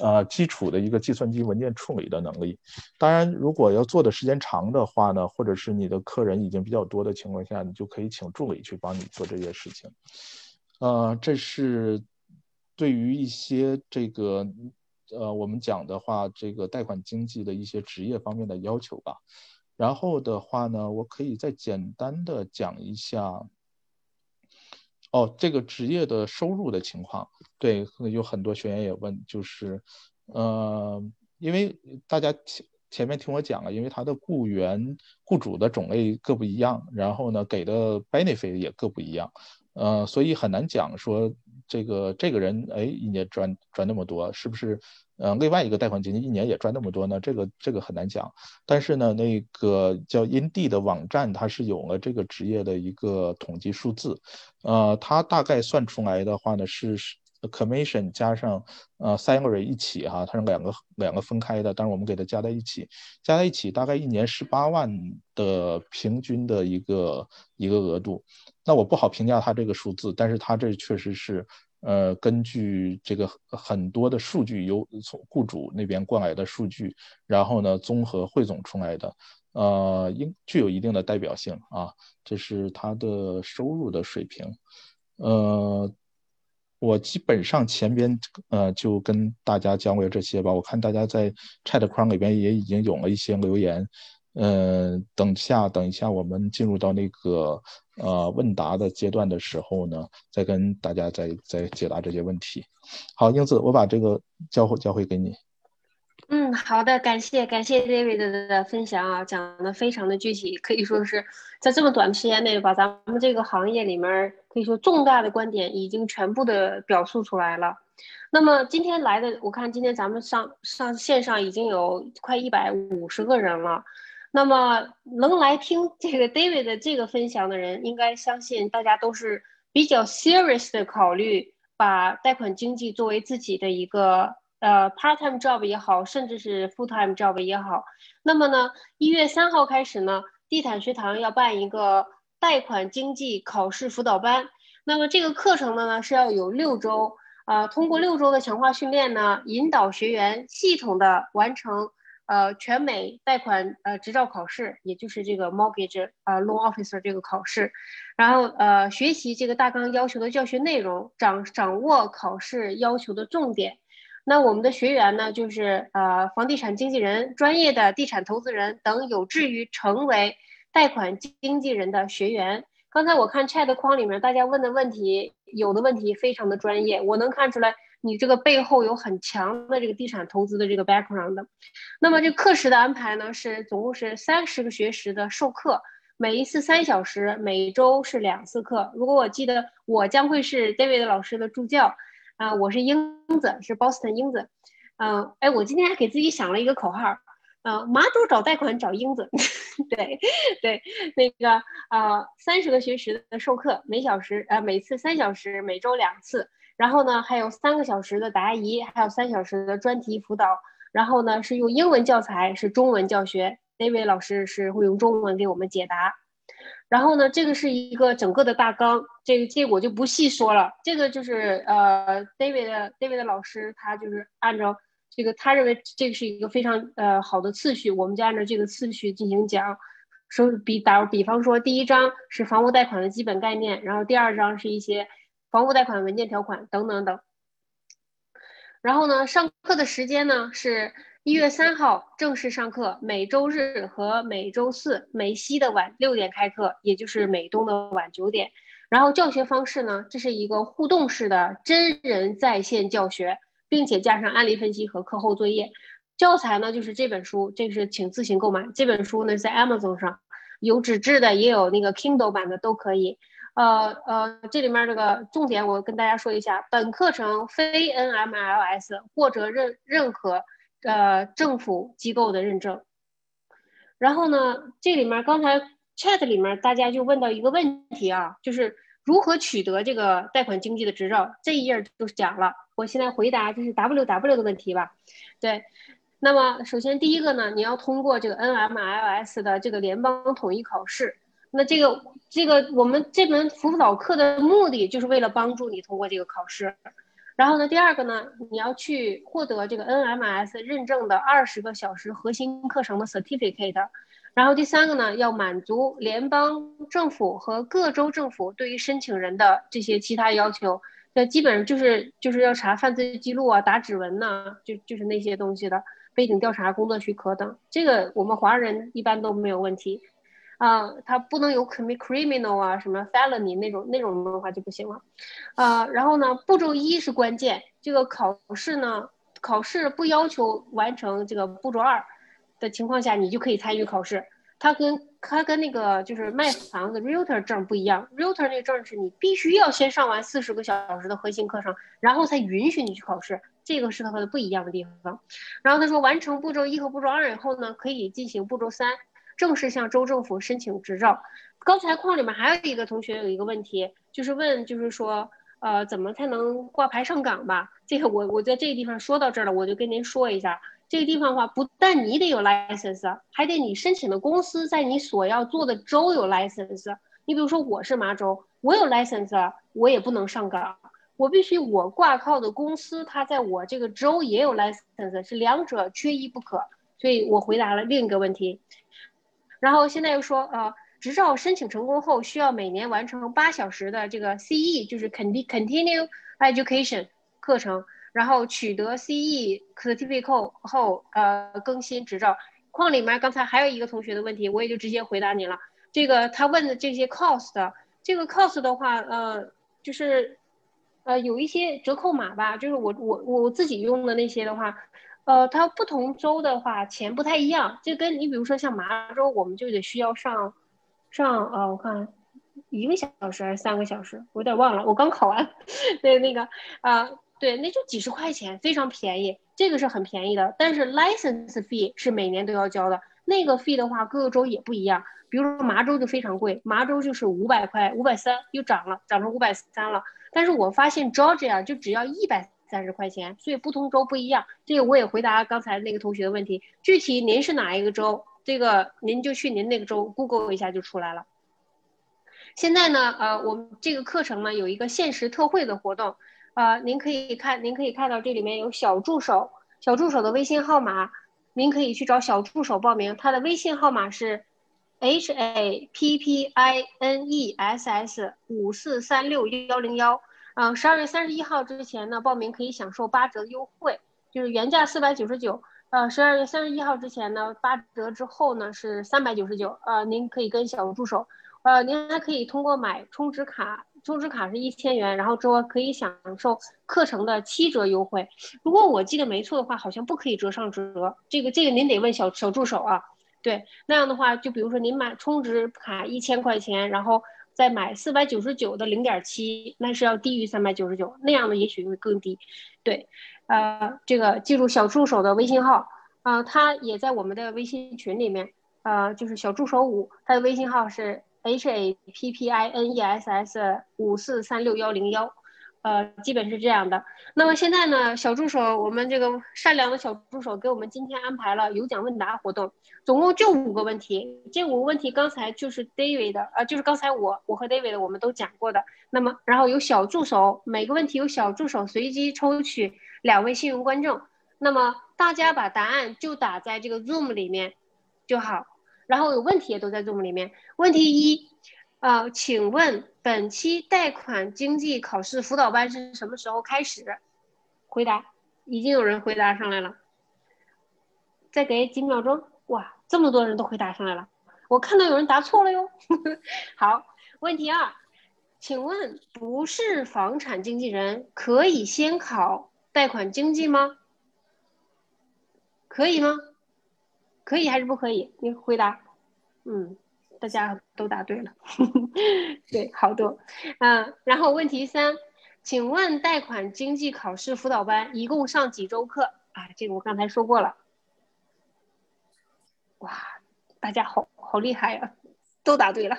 [SPEAKER 2] 呃，基础的一个计算机文件处理的能力。当然，如果要做的时间长的话呢，或者是你的客人已经比较多的情况下，你就可以请助理去帮你做这些事情。呃，这是对于一些这个呃我们讲的话，这个贷款经济的一些职业方面的要求吧。然后的话呢，我可以再简单的讲一下。哦，这个职业的收入的情况，对，有很多学员也问，就是，呃，因为大家前前面听我讲了，因为他的雇员、雇主的种类各不一样，然后呢，给的 benefit 也各不一样，呃，所以很难讲说这个这个人，哎，一年赚赚那么多，是不是？呃，另外一个贷款基金一年也赚那么多呢？这个这个很难讲。但是呢，那个叫 Ind 的网站，它是有了这个职业的一个统计数字。呃，它大概算出来的话呢，是 commission 加上呃 salary 一起哈，它是两个两个分开的，但是我们给它加在一起，加在一起大概一年十八万的平均的一个一个额度。那我不好评价它这个数字，但是它这确实是。呃，根据这个很多的数据，由从雇主那边过来的数据，然后呢，综合汇总出来的，呃，应具有一定的代表性啊。这是他的收入的水平。呃，我基本上前边呃就跟大家讲过这些吧。我看大家在 chat 框里边也已经有了一些留言。呃，等下等一下，我们进入到那个呃问答的阶段的时候呢，再跟大家再再解答这些问题。好，英子，我把这个交回交回给你。
[SPEAKER 1] 嗯，好的，感谢感谢 David 的分享啊，讲的非常的具体，可以说是在这么短的时间内把咱们这个行业里面可以说重大的观点已经全部的表述出来了。那么今天来的，我看今天咱们上上线上已经有快一百五十个人了。那么能来听这个 David 的这个分享的人，应该相信大家都是比较 serious 的考虑把贷款经济作为自己的一个。呃，part-time job 也好，甚至是 full-time job 也好，那么呢，一月三号开始呢，地毯学堂要办一个贷款经济考试辅导班。那么这个课程呢，呢是要有六周，啊，通过六周的强化训练呢，引导学员系统的完成呃全美贷款呃执照考试，也就是这个 mortgage 呃 loan officer 这个考试，然后呃学习这个大纲要求的教学内容，掌掌握考试要求的重点。那我们的学员呢，就是呃房地产经纪人、专业的地产投资人等，有志于成为贷款经纪人的学员。刚才我看 chat 框里面大家问的问题，有的问题非常的专业，我能看出来你这个背后有很强的这个地产投资的这个 background 的。那么这课时的安排呢，是总共是三十个学时的授课，每一次三小时，每周是两次课。如果我记得，我将会是 David 老师的助教。啊，我是英子，是 Boston 英子。嗯，哎，我今天还给自己想了一个口号，嗯，马主找贷款找英子。对，对，那个呃，三十个学时的授课，每小时呃每次三小时，每周两次。然后呢，还有三个小时的答疑，还有三小时的专题辅导。然后呢，是用英文教材，是中文教学。David 老师是会用中文给我们解答。然后呢，这个是一个整个的大纲，这个这我就不细说了。这个就是呃，David David 老师他就是按照这个，他认为这个是一个非常呃好的次序，我们就按照这个次序进行讲。说比打比方说，第一章是房屋贷款的基本概念，然后第二章是一些房屋贷款文件条款等等等。然后呢，上课的时间呢是。一月三号正式上课，每周日和每周四，梅西的晚六点开课，也就是美东的晚九点。然后教学方式呢，这是一个互动式的真人在线教学，并且加上案例分析和课后作业。教材呢就是这本书，这是请自行购买。这本书呢在 Amazon 上有纸质的，也有那个 Kindle 版的都可以。呃呃，这里面这个重点我跟大家说一下，本课程非 NMLS 或者任任何。呃，政府机构的认证，然后呢，这里面刚才 chat 里面大家就问到一个问题啊，就是如何取得这个贷款经济的执照？这一页就讲了，我现在回答就是 W W 的问题吧。对，那么首先第一个呢，你要通过这个 NMLS 的这个联邦统一考试。那这个这个我们这门辅导课的目的就是为了帮助你通过这个考试。然后呢，第二个呢，你要去获得这个 NMS 认证的二十个小时核心课程的 certificate。然后第三个呢，要满足联邦政府和各州政府对于申请人的这些其他要求。那基本上就是就是要查犯罪记录啊，打指纹呐，就就是那些东西的背景调查、工作许可等。这个我们华人一般都没有问题。啊，他不能有 commit criminal 啊，什么 felony 那种那种的话就不行了，啊，然后呢，步骤一是关键，这个考试呢，考试不要求完成这个步骤二的情况下，你就可以参与考试。它跟它跟那个就是卖房子 realtor 证不一样，realtor 那个证是你必须要先上完四十个小时的核心课程，然后才允许你去考试，这个是它的不一样的地方。然后他说，完成步骤一和步骤二以后呢，可以进行步骤三。正式向州政府申请执照。刚才框里面还有一个同学有一个问题，就是问，就是说，呃，怎么才能挂牌上岗吧？这个我我在这个地方说到这儿了，我就跟您说一下，这个地方的话，不但你得有 license，还得你申请的公司在你所要做的州有 license。你比如说我是麻州，我有 license，我也不能上岗，我必须我挂靠的公司它在我这个州也有 license，是两者缺一不可。所以我回答了另一个问题。然后现在又说，呃，执照申请成功后，需要每年完成八小时的这个 CE，就是 Continue Education 课程，然后取得 CE Certificate 后，呃，更新执照。框里面刚才还有一个同学的问题，我也就直接回答你了。这个他问的这些 cost，这个 cost 的话，呃，就是，呃，有一些折扣码吧，就是我我我自己用的那些的话。呃，它不同州的话钱不太一样，就跟你比如说像麻州，我们就得需要上上呃，我看一个小时还是三个小时，我有点忘了，我刚考完。对，那个啊，对，那就几十块钱，非常便宜，这个是很便宜的。但是 license fee 是每年都要交的，那个 fee 的话各个州也不一样，比如说麻州就非常贵，麻州就是五百块，五百三又涨了，涨成五百三了。但是我发现 Georgia 就只要一百。三十块钱，所以不同州不一样。这个我也回答刚才那个同学的问题。具体您是哪一个州，这个您就去您那个州 Google 一下就出来了。现在呢，呃，我们这个课程呢有一个限时特惠的活动，呃，您可以看，您可以看到这里面有小助手，小助手的微信号码，您可以去找小助手报名，他的微信号码是 H A P P I N E S S 五四三六幺零幺。嗯，十二月三十一号之前呢，报名可以享受八折优惠，就是原价四百九十九，呃，十二月三十一号之前呢，八折之后呢是三百九十九，呃，您可以跟小助手，呃，您还可以通过买充值卡，充值卡是一千元，然后之后可以享受课程的七折优惠。如果我记得没错的话，好像不可以折上折，这个这个您得问小小助手啊。对，那样的话，就比如说您买充值卡一千块钱，然后。再买四百九十九的零点七，那是要低于三百九十九，那样的也许会更低。对，呃，这个记住小助手的微信号，啊，他也在我们的微信群里面，呃，就是小助手五，他的微信号是 h a p p i n e s s 五四三六幺零幺。呃，基本是这样的。那么现在呢，小助手，我们这个善良的小助手给我们今天安排了有奖问答活动，总共就五个问题。这五个问题刚才就是 David 的，呃，就是刚才我我和 David 的我们都讲过的。那么，然后有小助手，每个问题有小助手随机抽取两位幸运观众。那么大家把答案就打在这个 Zoom 里面就好。然后有问题也都在 Zoom 里面。问题一。呃，请问本期贷款经济考试辅导班是什么时候开始？回答，已经有人回答上来了。再给几秒钟，哇，这么多人都回答上来了，我看到有人答错了哟。好，问题二，请问不是房产经纪人可以先考贷款经济吗？可以吗？可以还是不可以？你回答。嗯。大家都答对了，对，好多，嗯，然后问题三，请问贷款经济考试辅导班一共上几周课啊？这个我刚才说过了，哇，大家好好厉害呀，都答对了。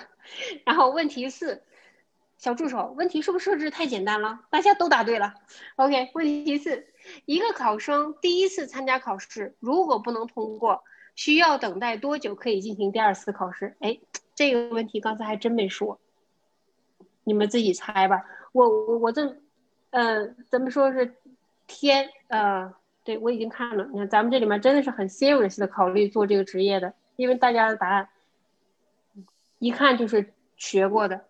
[SPEAKER 1] 然后问题四，小助手，问题是不是设置太简单了？大家都答对了。OK，问题四，一个考生第一次参加考试，如果不能通过。需要等待多久可以进行第二次考试？哎，这个问题刚才还真没说，你们自己猜吧。我我我这，呃，咱们说是天，呃，对我已经看了。你看咱们这里面真的是很 serious 的考虑做这个职业的，因为大家的答案一看就是学过的。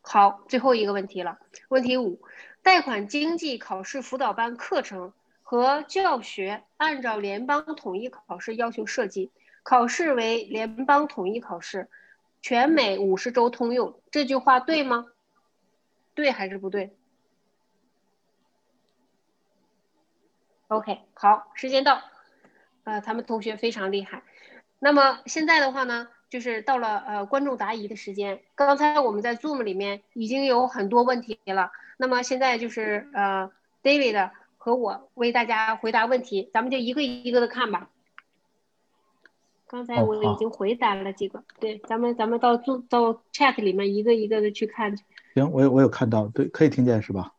[SPEAKER 1] 好，最后一个问题了，问题五，贷款经济考试辅导班课程。和教学按照联邦统一考试要求设计，考试为联邦统一考试，全美五十州通用。这句话对吗？对还是不对？OK，好，时间到。呃，他们同学非常厉害。那么现在的话呢，就是到了呃观众答疑的时间。刚才我们在 Zoom 里面已经有很多问题了。那么现在就是呃 David。和我为大家回答问题，咱们就一个一个的看吧。刚才我已经回答了几个，对，咱们咱们到做到 chat 里面一个一个的去看。
[SPEAKER 2] 行，我有我有看到，对，可以听见是吧？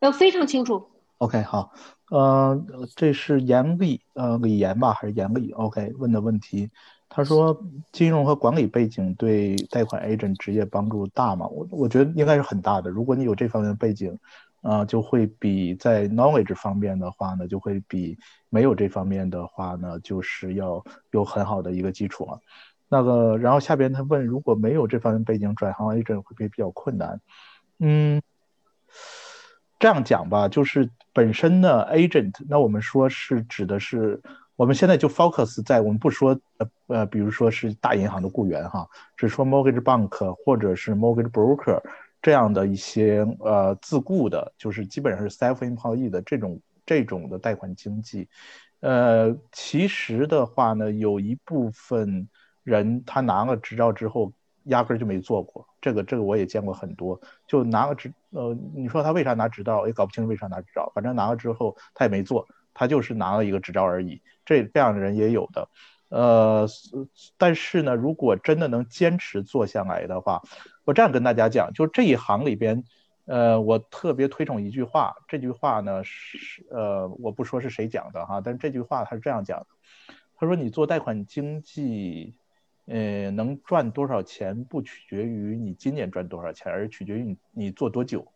[SPEAKER 1] 呃，非常清楚。
[SPEAKER 2] OK，好，呃，这是严丽，呃，李岩吧，还是严丽？OK，问的问题，他说金融和管理背景对贷款 agent 职业帮助大吗？我我觉得应该是很大的。如果你有这方面的背景。啊，就会比在 knowledge 方面的话呢，就会比没有这方面的话呢，就是要有很好的一个基础啊。那个，然后下边他问，如果没有这方面背景，转行 agent 会不会比较困难？嗯，这样讲吧，就是本身呢，agent，那我们说是指的是，我们现在就 focus 在我们不说呃呃，比如说是大银行的雇员哈，只说 mortgage bank 或者是 mortgage broker。这样的一些呃自雇的，就是基本上是 self-employed 的这种这种的贷款经济，呃，其实的话呢，有一部分人他拿了执照之后，压根就没做过。这个这个我也见过很多，就拿了执，呃，你说他为啥拿执照，也搞不清楚为啥拿执照，反正拿了之后他也没做，他就是拿了一个执照而已。这这样的人也有的，呃，但是呢，如果真的能坚持做下来的话，我这样跟大家讲，就这一行里边。呃，我特别推崇一句话，这句话呢是呃，我不说是谁讲的哈，但是这句话他是这样讲的，他说你做贷款经济，呃，能赚多少钱不取决于你今年赚多少钱，而取决于你你做多久。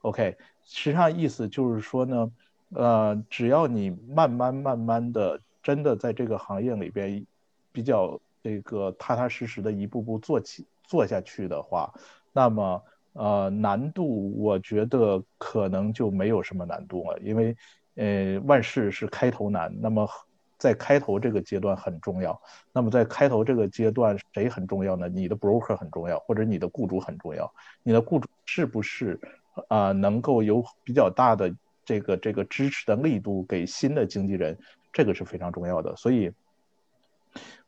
[SPEAKER 2] OK，实际上意思就是说呢，呃，只要你慢慢慢慢的真的在这个行业里边比较这个踏踏实实的一步步做起做下去的话，那么。呃，难度我觉得可能就没有什么难度了，因为，呃，万事是开头难。那么，在开头这个阶段很重要。那么在开头这个阶段，谁很重要呢？你的 broker 很重要，或者你的雇主很重要。你的雇主是不是啊，能够有比较大的这个这个支持的力度给新的经纪人？这个是非常重要的。所以，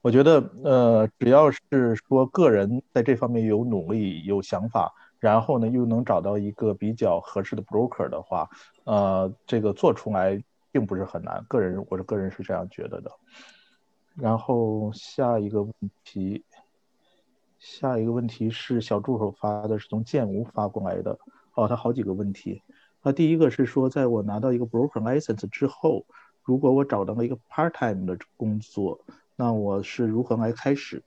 [SPEAKER 2] 我觉得，呃，只要是说个人在这方面有努力、有想法。然后呢，又能找到一个比较合适的 broker 的话，呃，这个做出来并不是很难。个人，我是个人是这样觉得的。然后下一个问题，下一个问题是小助手发的，是从建吴发过来的。哦，他好几个问题。那第一个是说，在我拿到一个 broker license 之后，如果我找到了一个 part time 的工作，那我是如何来开始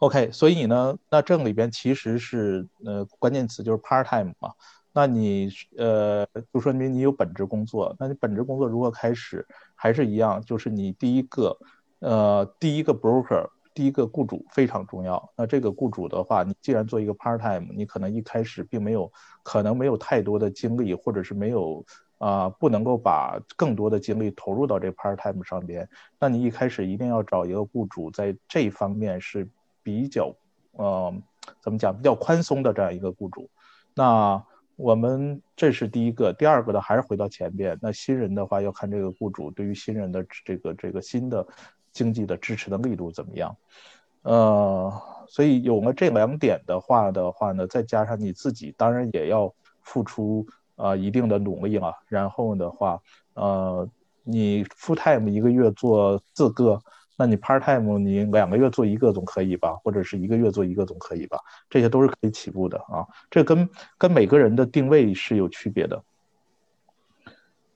[SPEAKER 2] ？OK，所以呢，那这里边其实是呃关键词就是 part time 嘛。那你呃就说明你有本职工作，那你本职工作如何开始？还是一样，就是你第一个呃第一个 broker，第一个雇主非常重要。那这个雇主的话，你既然做一个 part time，你可能一开始并没有可能没有太多的精力，或者是没有啊不能够把更多的精力投入到这 part time 上边。那你一开始一定要找一个雇主，在这方面是。比较，呃，怎么讲？比较宽松的这样一个雇主，那我们这是第一个。第二个呢，还是回到前边。那新人的话，要看这个雇主对于新人的这个这个新的经济的支持的力度怎么样。呃，所以有了这两点的话的话呢，再加上你自己，当然也要付出啊一定的努力了。然后的话，呃，你 full time 一个月做四个。那你 part time 你两个月做一个总可以吧，或者是一个月做一个总可以吧，这些都是可以起步的啊。这跟跟每个人的定位是有区别的。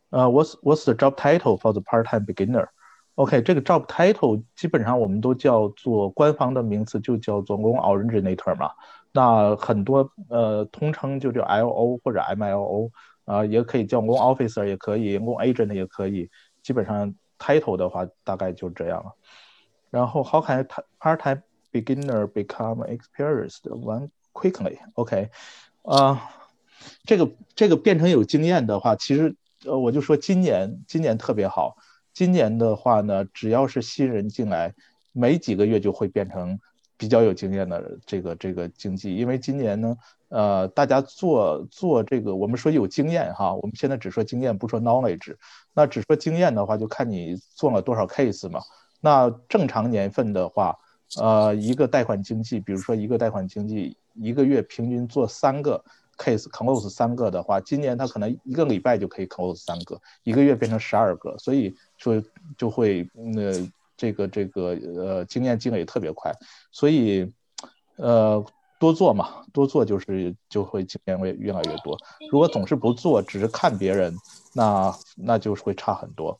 [SPEAKER 2] 呃，what's what's the job title for the part time beginner？OK，这个 job title 基本上我们都叫做官方的名词就叫做工 originator 嘛。那很多呃通称就叫 LO 或者 MLO 啊，也可以叫工 officer，也可以工 agent 也可以，基本上。title 的话大概就这样了，然后 How can part-time beginner become experienced one quickly？OK，啊，这个这个变成有经验的话，其实呃我就说今年今年特别好，今年的话呢，只要是新人进来，没几个月就会变成比较有经验的这个这个经济，因为今年呢。呃，大家做做这个，我们说有经验哈，我们现在只说经验，不说 knowledge。那只说经验的话，就看你做了多少 case 嘛。那正常年份的话，呃，一个贷款经济，比如说一个贷款经济一个月平均做三个 case，close 三个的话，今年他可能一个礼拜就可以 close 三个，一个月变成十二个，所以说就会呃这个这个呃经验积累特别快，所以呃。多做嘛，多做就是就会经验会越来越多。如果总是不做，只是看别人，那那就是会差很多。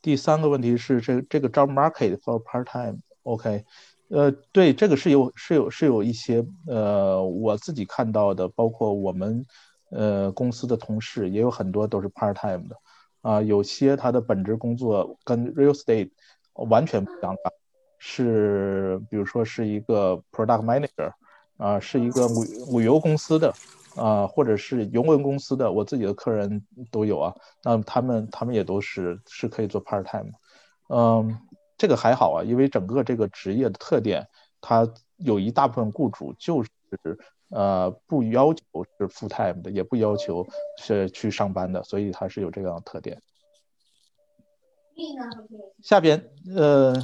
[SPEAKER 2] 第三个问题是这这个 job market for part time，OK，呃，对，这个是有是有是有一些呃我自己看到的，包括我们呃公司的同事也有很多都是 part time 的啊，有些他的本职工作跟 real estate 完全不一样。是，比如说是一个 product manager，啊，是一个旅旅游公司的，啊，或者是游轮公司的，我自己的客人都有啊。那他们他们也都是是可以做 part time，嗯，这个还好啊，因为整个这个职业的特点，它有一大部分雇主就是呃不要求是 full time 的，也不要求是去上班的，所以它是有这样的特点。下边呃，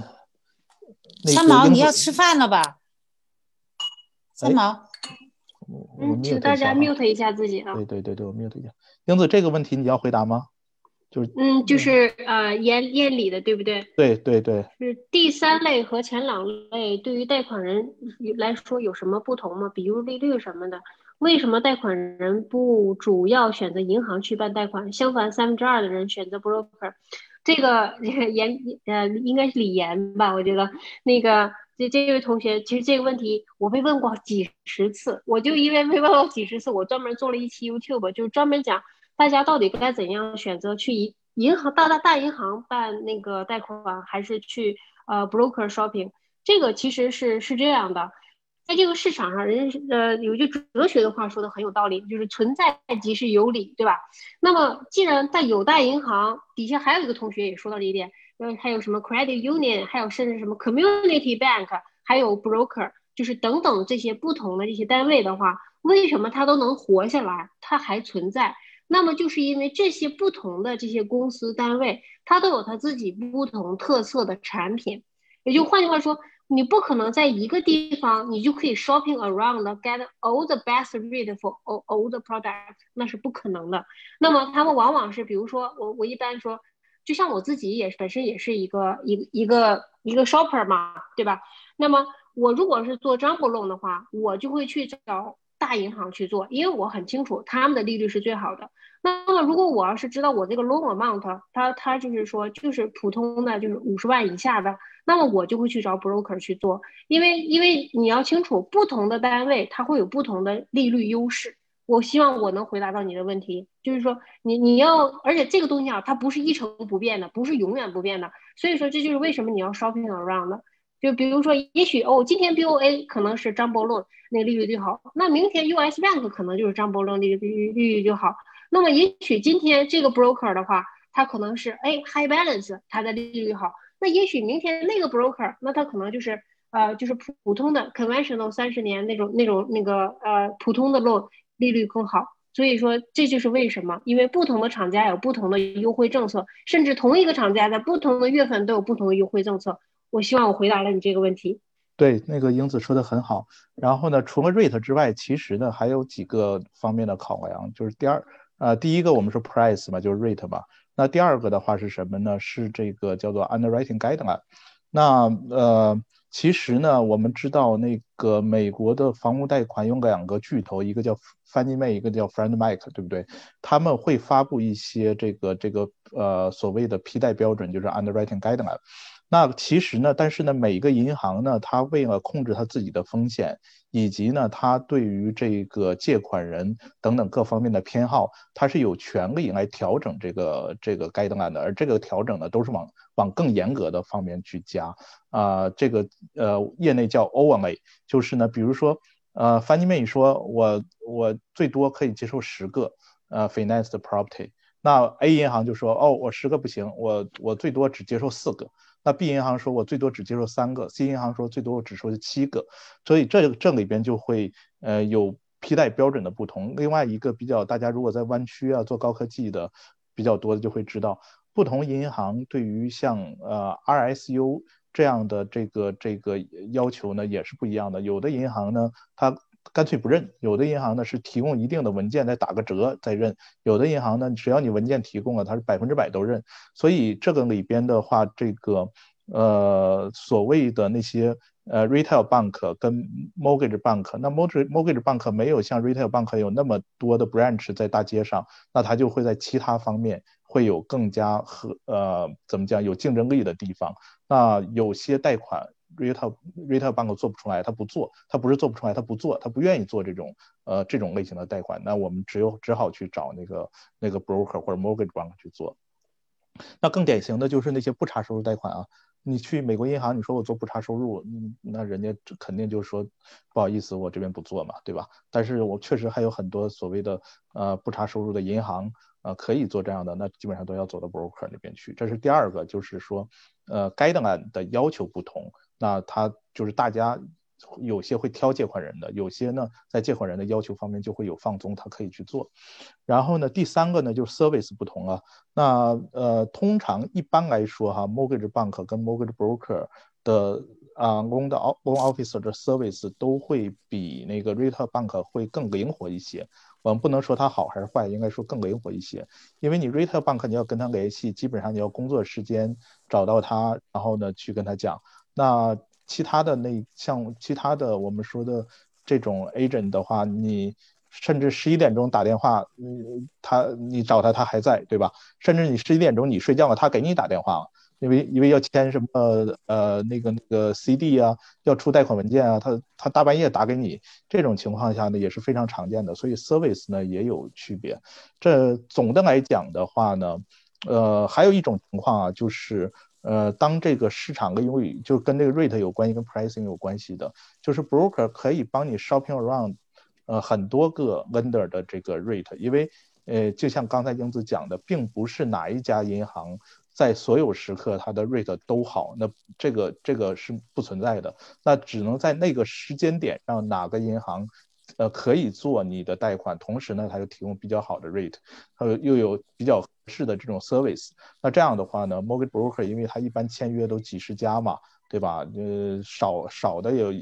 [SPEAKER 3] 三毛，你要吃饭了吧？三毛，
[SPEAKER 1] 嗯，请大家 mute 一下自己啊。
[SPEAKER 2] 对对对对，我 mute 一下。英子，这个问题你要回答吗？就是
[SPEAKER 1] 嗯，就是呃，验验理的，对不对？
[SPEAKER 2] 对对对。
[SPEAKER 1] 是第三类和前两类对于贷款人来说有什么不同吗？比如利率什么的？为什么贷款人不主要选择银行去办贷款？相反，三分之二的人选择 broker。这个严呃，应该是李岩吧？我觉得那个这这位同学，其实这个问题我被问过几十次，我就因为被问过几十次，我专门做了一期 YouTube，就专门讲大家到底该怎样选择去银银行大大大银行办那个贷款，还是去呃 broker shopping。这个其实是是这样的。在这个市场上，人呃有句哲学的话说的很有道理，就是存在即是有理，对吧？那么既然在有大银行底下还有一个同学也说到这一点，呃，还有什么 credit union，还有甚至什么 community bank，还有 broker，就是等等这些不同的这些单位的话，为什么它都能活下来，它还存在？那么就是因为这些不同的这些公司单位，它都有它自己不同特色的产品，也就换句话说。你不可能在一个地方，你就可以 shopping around get all the best rate for all all the product，那是不可能的。那么他们往往是，比如说我我一般说，就像我自己也本身也是一个一一个一个 shopper 嘛，对吧？那么我如果是做 jumbo loan 的话，我就会去找大银行去做，因为我很清楚他们的利率是最好的。那么如果我要是知道我这个 loan amount，它它就是说就是普通的就是五十万以下的。那么我就会去找 broker 去做，因为因为你要清楚，不同的单位它会有不同的利率优势。我希望我能回答到你的问题，就是说你你要，而且这个东西啊，它不是一成不变的，不是永远不变的。所以说这就是为什么你要 shopping around。就比如说，也许哦，今天 BOA 可能是 jumbo loan 那利率最好，那明天 US Bank 可能就是 jumbo loan 利率利率就好。那么也许今天这个 broker 的话，它可能是哎 high balance 它的利率好。那也许明天那个 broker，那他可能就是呃，就是普普通的 conventional 三十年那种那种那个呃普通的 loan 利率更好。所以说这就是为什么，因为不同的厂家有不同的优惠政策，甚至同一个厂家在不同的月份都有不同的优惠政策。我希望我回答了你这个问题。
[SPEAKER 2] 对，那个英子说的很好。然后呢，除了 rate 之外，其实呢还有几个方面的考量，就是第二呃第一个我们说 price 嘛，就是 rate 嘛。那第二个的话是什么呢？是这个叫做 underwriting guideline。那呃，其实呢，我们知道那个美国的房屋贷款有两个巨头，一个叫 Fannie Mae，一个叫 Freddie Mac，对不对？他们会发布一些这个这个呃所谓的批贷标准，就是 underwriting guideline。那其实呢，但是呢，每一个银行呢，它为了控制它自己的风险，以及呢，它对于这个借款人等等各方面的偏好，它是有权利来调整这个这个该档案的。而这个调整呢，都是往往更严格的方面去加啊。这个呃，业内叫 overlay，就是呢，比如说呃，Fannie Mae 说我我最多可以接受十个呃 financed property，那 A 银行就说哦，我十个不行，我我最多只接受四个。那 B 银行说，我最多只接受三个；C 银行说，最多我只收七个。所以这这里边就会呃有批贷标准的不同。另外一个比较，大家如果在湾区啊做高科技的比较多的，就会知道不同银行对于像呃 RSU 这样的这个这个要求呢也是不一样的。有的银行呢，它干脆不认，有的银行呢是提供一定的文件再打个折再认，有的银行呢只要你文件提供了，它是百分之百都认。所以这个里边的话，这个呃所谓的那些呃 retail bank 跟 mortgage bank，那 mortgage mortgage bank 没有像 retail bank 有那么多的 branch 在大街上，那它就会在其他方面会有更加和呃怎么讲有竞争力的地方。那有些贷款。Retail retail bank 做不出来，他不做，他不是做不出来，他不做，他不愿意做这种呃这种类型的贷款，那我们只有只好去找那个那个 broker 或者 mortgage bank 去做。那更典型的就是那些不查收入贷款啊，你去美国银行，你说我做不查收入，那人家肯定就说不好意思，我这边不做嘛，对吧？但是我确实还有很多所谓的呃不查收入的银行。呃，可以做这样的，那基本上都要走到 broker 那边去。这是第二个，就是说，呃，该档案的要求不同，那他就是大家有些会挑借款人的，有些呢在借款人的要求方面就会有放松，他可以去做。然后呢，第三个呢就是 service 不同了。那呃，通常一般来说哈，mortgage bank 跟 mortgage broker 的啊，loan 的 loan officer 的 service 都会比那个 retail bank 会更灵活一些。我们不能说它好还是坏，应该说更灵活一些。因为你 retail bank 你要跟他联系，基本上你要工作时间找到他，然后呢去跟他讲。那其他的那像其他的我们说的这种 agent 的话，你甚至十一点钟打电话，嗯，他你找他他还在，对吧？甚至你十一点钟你睡觉了，他给你打电话了，因为因为要签什么呃那个那个 CD 啊，要出贷款文件啊，他他大半夜打给你，这种情况下呢也是非常常见的，所以 service 呢也有区别。这总的来讲的话呢，呃，还有一种情况啊，就是。呃，当这个市场跟因为就跟这个 rate 有关系，跟 pricing 有关系的，就是 broker 可以帮你 shopping around，呃，很多个 lender 的这个 rate，因为呃，就像刚才英子讲的，并不是哪一家银行在所有时刻它的 rate 都好，那这个这个是不存在的，那只能在那个时间点让哪个银行。呃，可以做你的贷款，同时呢，它又提供比较好的 rate，呃，又有比较合适的这种 service。那这样的话呢，mortgage broker 因为它一般签约都几十家嘛，对吧？呃，少少的有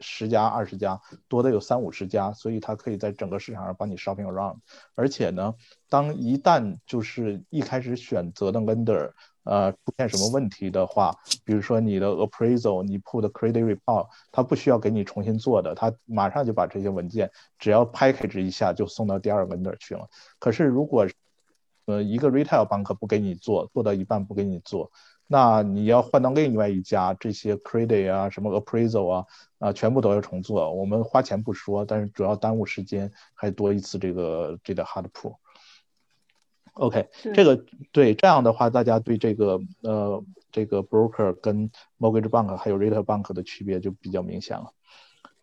[SPEAKER 2] 十家、二十家，多的有三五十家，所以它可以在整个市场上帮你 shopping around。而且呢，当一旦就是一开始选择的 lender。呃，出现什么问题的话，比如说你的 appraisal，你 put credit report，他不需要给你重新做的，他马上就把这些文件只要 package 一下就送到第二个 vendor 去了。可是如果呃一个 retail bank 不给你做，做到一半不给你做，那你要换到另外一家，这些 credit 啊，什么 appraisal 啊，啊全部都要重做。我们花钱不说，但是主要耽误时间，还多一次这个这个 hard pull。OK，这个对这样的话，大家对这个呃这个 broker 跟 mortgage bank 还有 retail bank 的区别就比较明显了。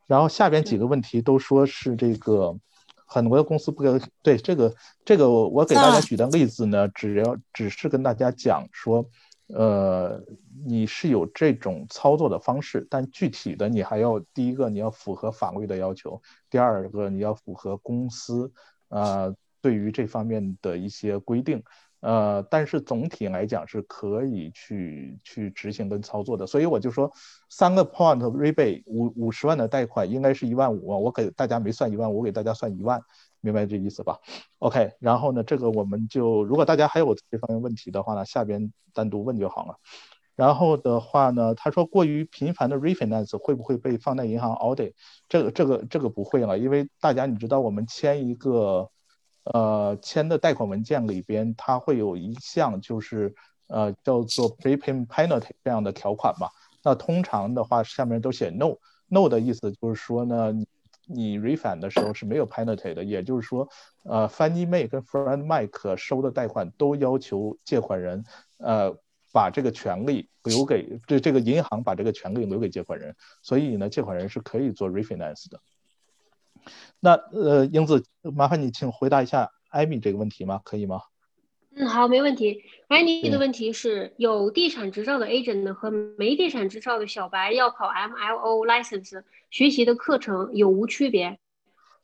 [SPEAKER 2] 然后下边几个问题都说是这个很多公司不给对这个这个我给大家举的例子呢，只要只是跟大家讲说，呃你是有这种操作的方式，但具体的你还要第一个你要符合法律的要求，第二个你要符合公司啊。对于这方面的一些规定，呃，但是总体来讲是可以去去执行跟操作的，所以我就说三个 point rebate 五五十万的贷款应该是一万五，我给大家没算一万，我给大家算一万，明白这意思吧？OK，然后呢，这个我们就如果大家还有这方面问题的话呢，下边单独问就好了。然后的话呢，他说过于频繁的 refinance 会不会被放在银行 audit？这个这个这个不会了，因为大家你知道我们签一个。呃，签的贷款文件里边，它会有一项就是呃叫做 prepayment penalty 这样的条款嘛。那通常的话，下面都写 no，no 的意思就是说呢，你 refund 的时候是没有 penalty 的，也就是说，呃，Fannie Mae 跟 Freddie 收的贷款都要求借款人呃把这个权利留给这这个银行把这个权利留给借款人，所以呢，借款人是可以做 refinance 的。那呃，英子，麻烦你请回答一下艾米这个问题吗？可以吗？
[SPEAKER 1] 嗯，好，没问题。安妮的问题是有地产执照的 agent 和没地产执照的小白要考 MLO license 学习的课程有无区别？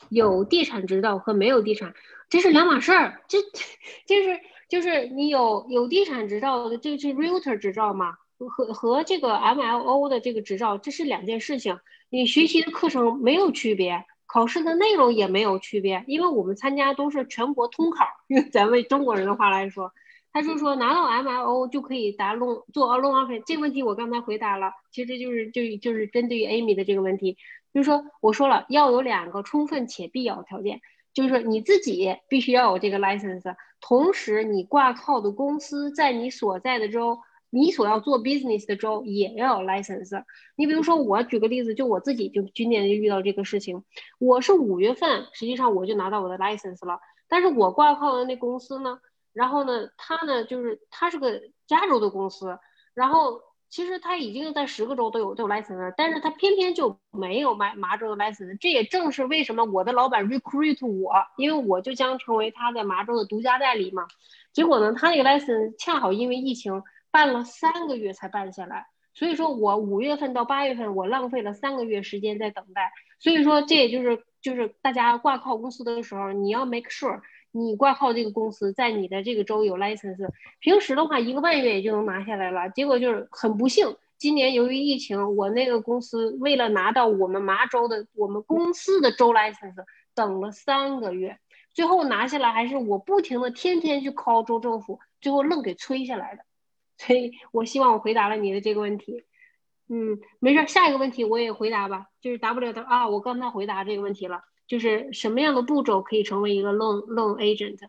[SPEAKER 1] 有地产执照和没有地产，这是两码事儿。这，这是就是你有有地产执照的，这是 realtor 执照嘛？和和这个 MLO 的这个执照，这是两件事情。你学习的课程没有区别。考试的内容也没有区别，因为我们参加都是全国通考。用咱们中国人的话来说，他就说拿到 MLO 就可以答 loan 做 loan offer。这个问题我刚才回答了，其实就是就就是针对 Amy 的这个问题，就是说我说了要有两个充分且必要条件，就是说你自己必须要有这个 license，同时你挂靠的公司在你所在的州。你所要做 business 的州也要有 license。你比如说，我举个例子，就我自己就今年就遇到这个事情。我是五月份，实际上我就拿到我的 license 了。但是我挂靠的那公司呢，然后呢，他呢就是他是个加州的公司，然后其实他已经在十个州都有都有 license，但是他偏偏就没有买麻州的 license。这也正是为什么我的老板 recruit 我，因为我就将成为他在麻州的独家代理嘛。结果呢，他那个 license 恰好因为疫情。办了三个月才办下来，所以说我五月份到八月份，我浪费了三个月时间在等待。所以说这也就是就是大家挂靠公司的时候，你要 make sure 你挂靠这个公司在你的这个州有 license。平时的话一个半月也就能拿下来了，结果就是很不幸，今年由于疫情，我那个公司为了拿到我们麻州的我们公司的州 license，等了三个月，最后拿下来还是我不停的天天去 call 州政府，最后愣给催下来的。所以我希望我回答了你的这个问题。嗯，没事，下一个问题我也回答吧。就是 W 的啊，我刚才回答这个问题了，就是什么样的步骤可以成为一个 loan loan agent？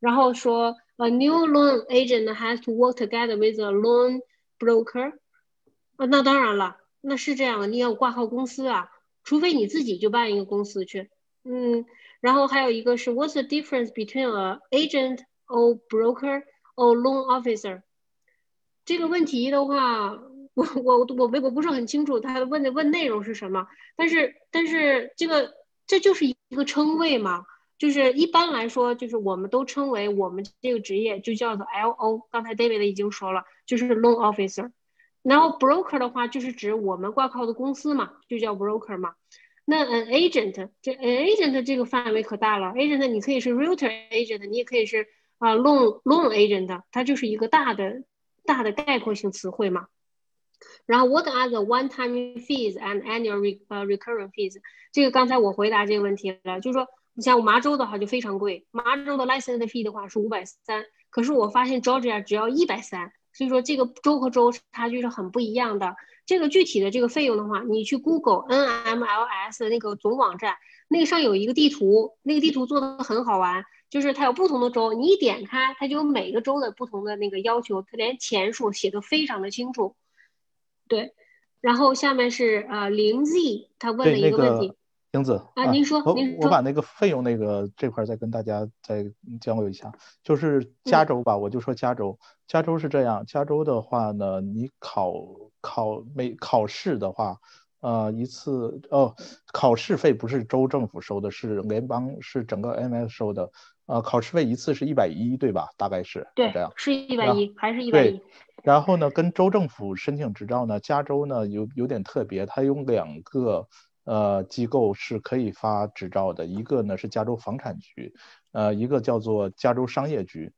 [SPEAKER 1] 然后说，a new loan agent has to work together with a loan broker。啊，那当然了，那是这样的，你要挂靠公司啊，除非你自己就办一个公司去。嗯，然后还有一个是，what's the difference between a agent or broker or loan officer？这个问题的话，我我我我不是很清楚他问的问内容是什么，但是但是这个这就是一个称谓嘛，就是一般来说，就是我们都称为我们这个职业就叫做 L O。刚才 David 已经说了，就是 loan officer。然后 broker 的话就是指我们挂靠的公司嘛，就叫 broker 嘛。那 an agent 这 an agent 这个范围可大了，agent 你可以是 realtor agent，你也可以是啊 loan loan agent，它就是一个大的。大的概括性词汇嘛，然后 What are the one-time fees and annual re 呃 recurring fees？这个刚才我回答这个问题了，就是说你像麻州的话就非常贵，麻州的 license fee 的话是五百三，可是我发现 Georgia 只要一百三，所以说这个州和州差距是很不一样的。这个具体的这个费用的话，你去 Google NMLS 那个总网站，那个上有一个地图，那个地图做的很好玩。就是它有不同的州，你一点开，它就有每个州的不同的那个要求，它连钱数写的非常的清楚。对，然后下面是呃零 Z，他问了一个问题，
[SPEAKER 2] 英子
[SPEAKER 1] 啊，您说，您
[SPEAKER 2] 说，我把那个费用那个这块再跟大家再交流一下，就是加州吧，我就说加州，加州是这样，加州的话呢，你考考每考试的话。呃，一次哦，考试费不是州政府收的，是联邦是整个 MS 收的。呃，考试费一次是一百一，对吧？大概是
[SPEAKER 1] 对，
[SPEAKER 2] 这样，
[SPEAKER 1] 是一百一，还是一百一？
[SPEAKER 2] 然后呢，跟州政府申请执照呢，加州呢有有点特别，它有两个呃机构是可以发执照的，一个呢是加州房产局，呃，一个叫做加州商业局。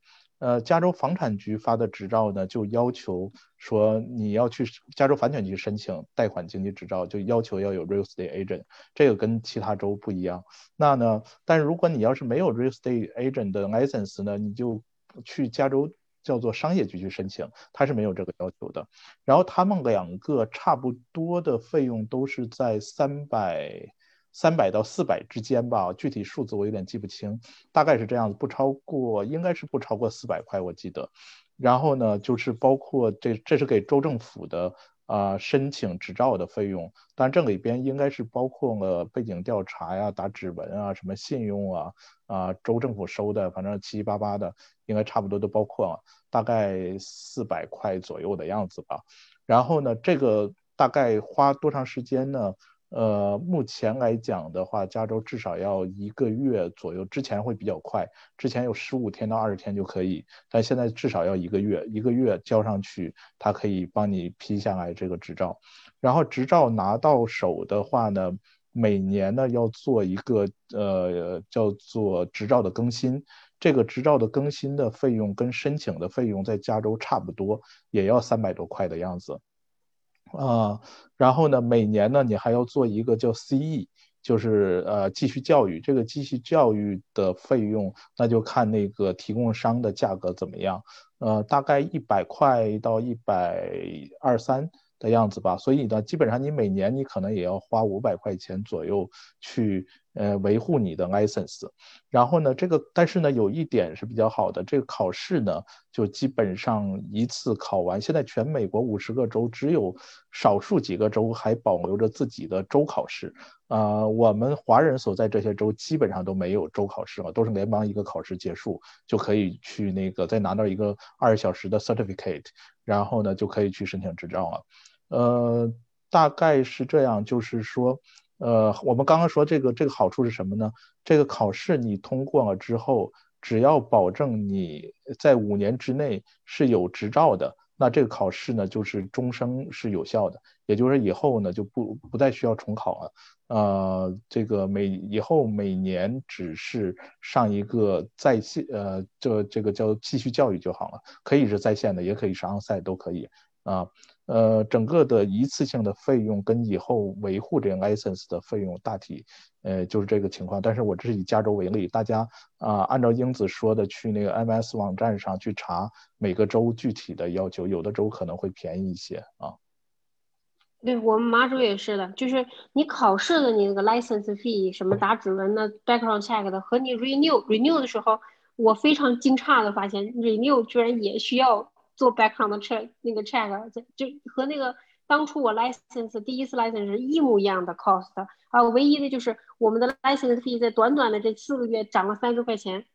[SPEAKER 2] 呃，加州房产局发的执照呢，就要求说你要去加州房产局申请贷款经济执照，就要求要有 real estate agent，这个跟其他州不一样。那呢，但如果你要是没有 real estate agent 的 license 呢，你就去加州叫做商业局去申请，它是没有这个要求的。然后他们两个差不多的费用都是在三百。三百到四百之间吧，具体数字我有点记不清，大概是这样子，不超过，应该是不超过四百块，我记得。然后呢，就是包括这，这是给州政府的啊申请执照的费用，但这里边应该是包括了背景调查呀、打指纹啊、什么信用啊啊，州政府收的，反正七七八八的，应该差不多都包括了，大概四百块左右的样子吧。然后呢，这个大概花多长时间呢？呃，目前来讲的话，加州至少要一个月左右，之前会比较快，之前有十五天到二十天就可以，但现在至少要一个月，一个月交上去，它可以帮你批下来这个执照。然后执照拿到手的话呢，每年呢要做一个呃叫做执照的更新，这个执照的更新的费用跟申请的费用在加州差不多，也要三百多块的样子。啊，然后呢，每年呢，你还要做一个叫 CE，就是呃继续教育。这个继续教育的费用，那就看那个提供商的价格怎么样。呃，大概一百块到一百二三。的样子吧，所以呢，基本上你每年你可能也要花五百块钱左右去呃维护你的 license。然后呢，这个但是呢，有一点是比较好的，这个考试呢就基本上一次考完。现在全美国五十个州只有少数几个州还保留着自己的州考试啊，我们华人所在这些州基本上都没有州考试了，都是联邦一个考试结束就可以去那个再拿到一个二十小时的 certificate。然后呢，就可以去申请执照了，呃，大概是这样，就是说，呃，我们刚刚说这个这个好处是什么呢？这个考试你通过了之后，只要保证你在五年之内是有执照的，那这个考试呢就是终生是有效的，也就是以后呢就不不再需要重考了。呃，这个每以后每年只是上一个在线，呃，这这个叫继续教育就好了，可以是在线的，也可以是 onsite 都可以啊。呃整个的一次性的费用跟以后维护这个 license 的费用大体，呃，就是这个情况。但是我这是以加州为例，大家啊，按照英子说的，去那个 MS 网站上去查每个州具体的要求，有的州可能会便宜一些啊。
[SPEAKER 1] 对我们麻州也是的，就是你考试的你那个 license fee 什么打指纹的 background check 的和你 renew renew 的时候，我非常惊诧的发现 renew 居然也需要做 background check 那个 check，就和那个当初我 license 第一次 license 是一模一样的 cost 啊，唯一的就是我们的 license fee 在短短的这四个月涨了三十块钱，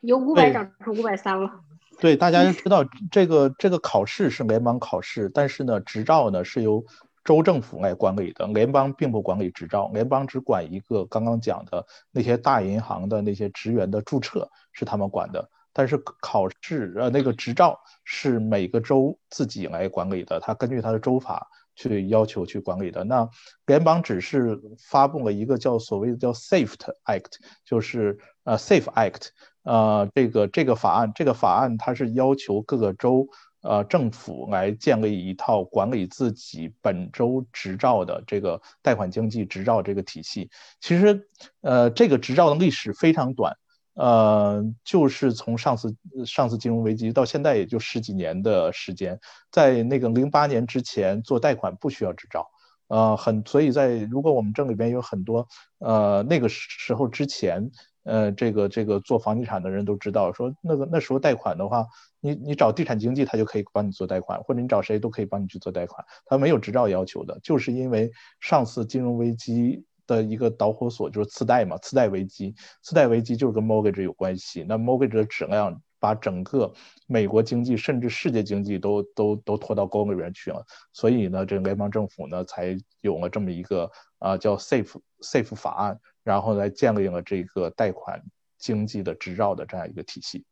[SPEAKER 1] 由五百涨成五百三了。
[SPEAKER 2] 对，大家知道这个这个考试是联邦考试，但是呢，执照呢是由州政府来管理的，联邦并不管理执照，联邦只管一个刚刚讲的那些大银行的那些职员的注册是他们管的，但是考试呃那个执照是每个州自己来管理的，他根据他的州法去要求去管理的。那联邦只是发布了一个叫所谓的叫 Safe Act，就是呃 Safe Act，呃这个这个法案，这个法案它是要求各个州。呃，政府来建立一套管理自己本州执照的这个贷款经济执照这个体系。其实，呃，这个执照的历史非常短，呃，就是从上次上次金融危机到现在也就十几年的时间。在那个零八年之前做贷款不需要执照，呃，很所以在如果我们证里边有很多呃那个时候之前。呃，这个这个做房地产的人都知道，说那个那时候贷款的话，你你找地产经纪他就可以帮你做贷款，或者你找谁都可以帮你去做贷款，他没有执照要求的，就是因为上次金融危机的一个导火索就是次贷嘛，次贷危机，次贷危机就是跟 mortgage 有关系，那 mortgage 的质量把整个美国经济甚至世界经济都都都拖到沟里边去了，所以呢，这联邦政府呢才有了这么一个啊叫 safe safe 法案。然后来建立了这个贷款经济的执照的这样一个体系。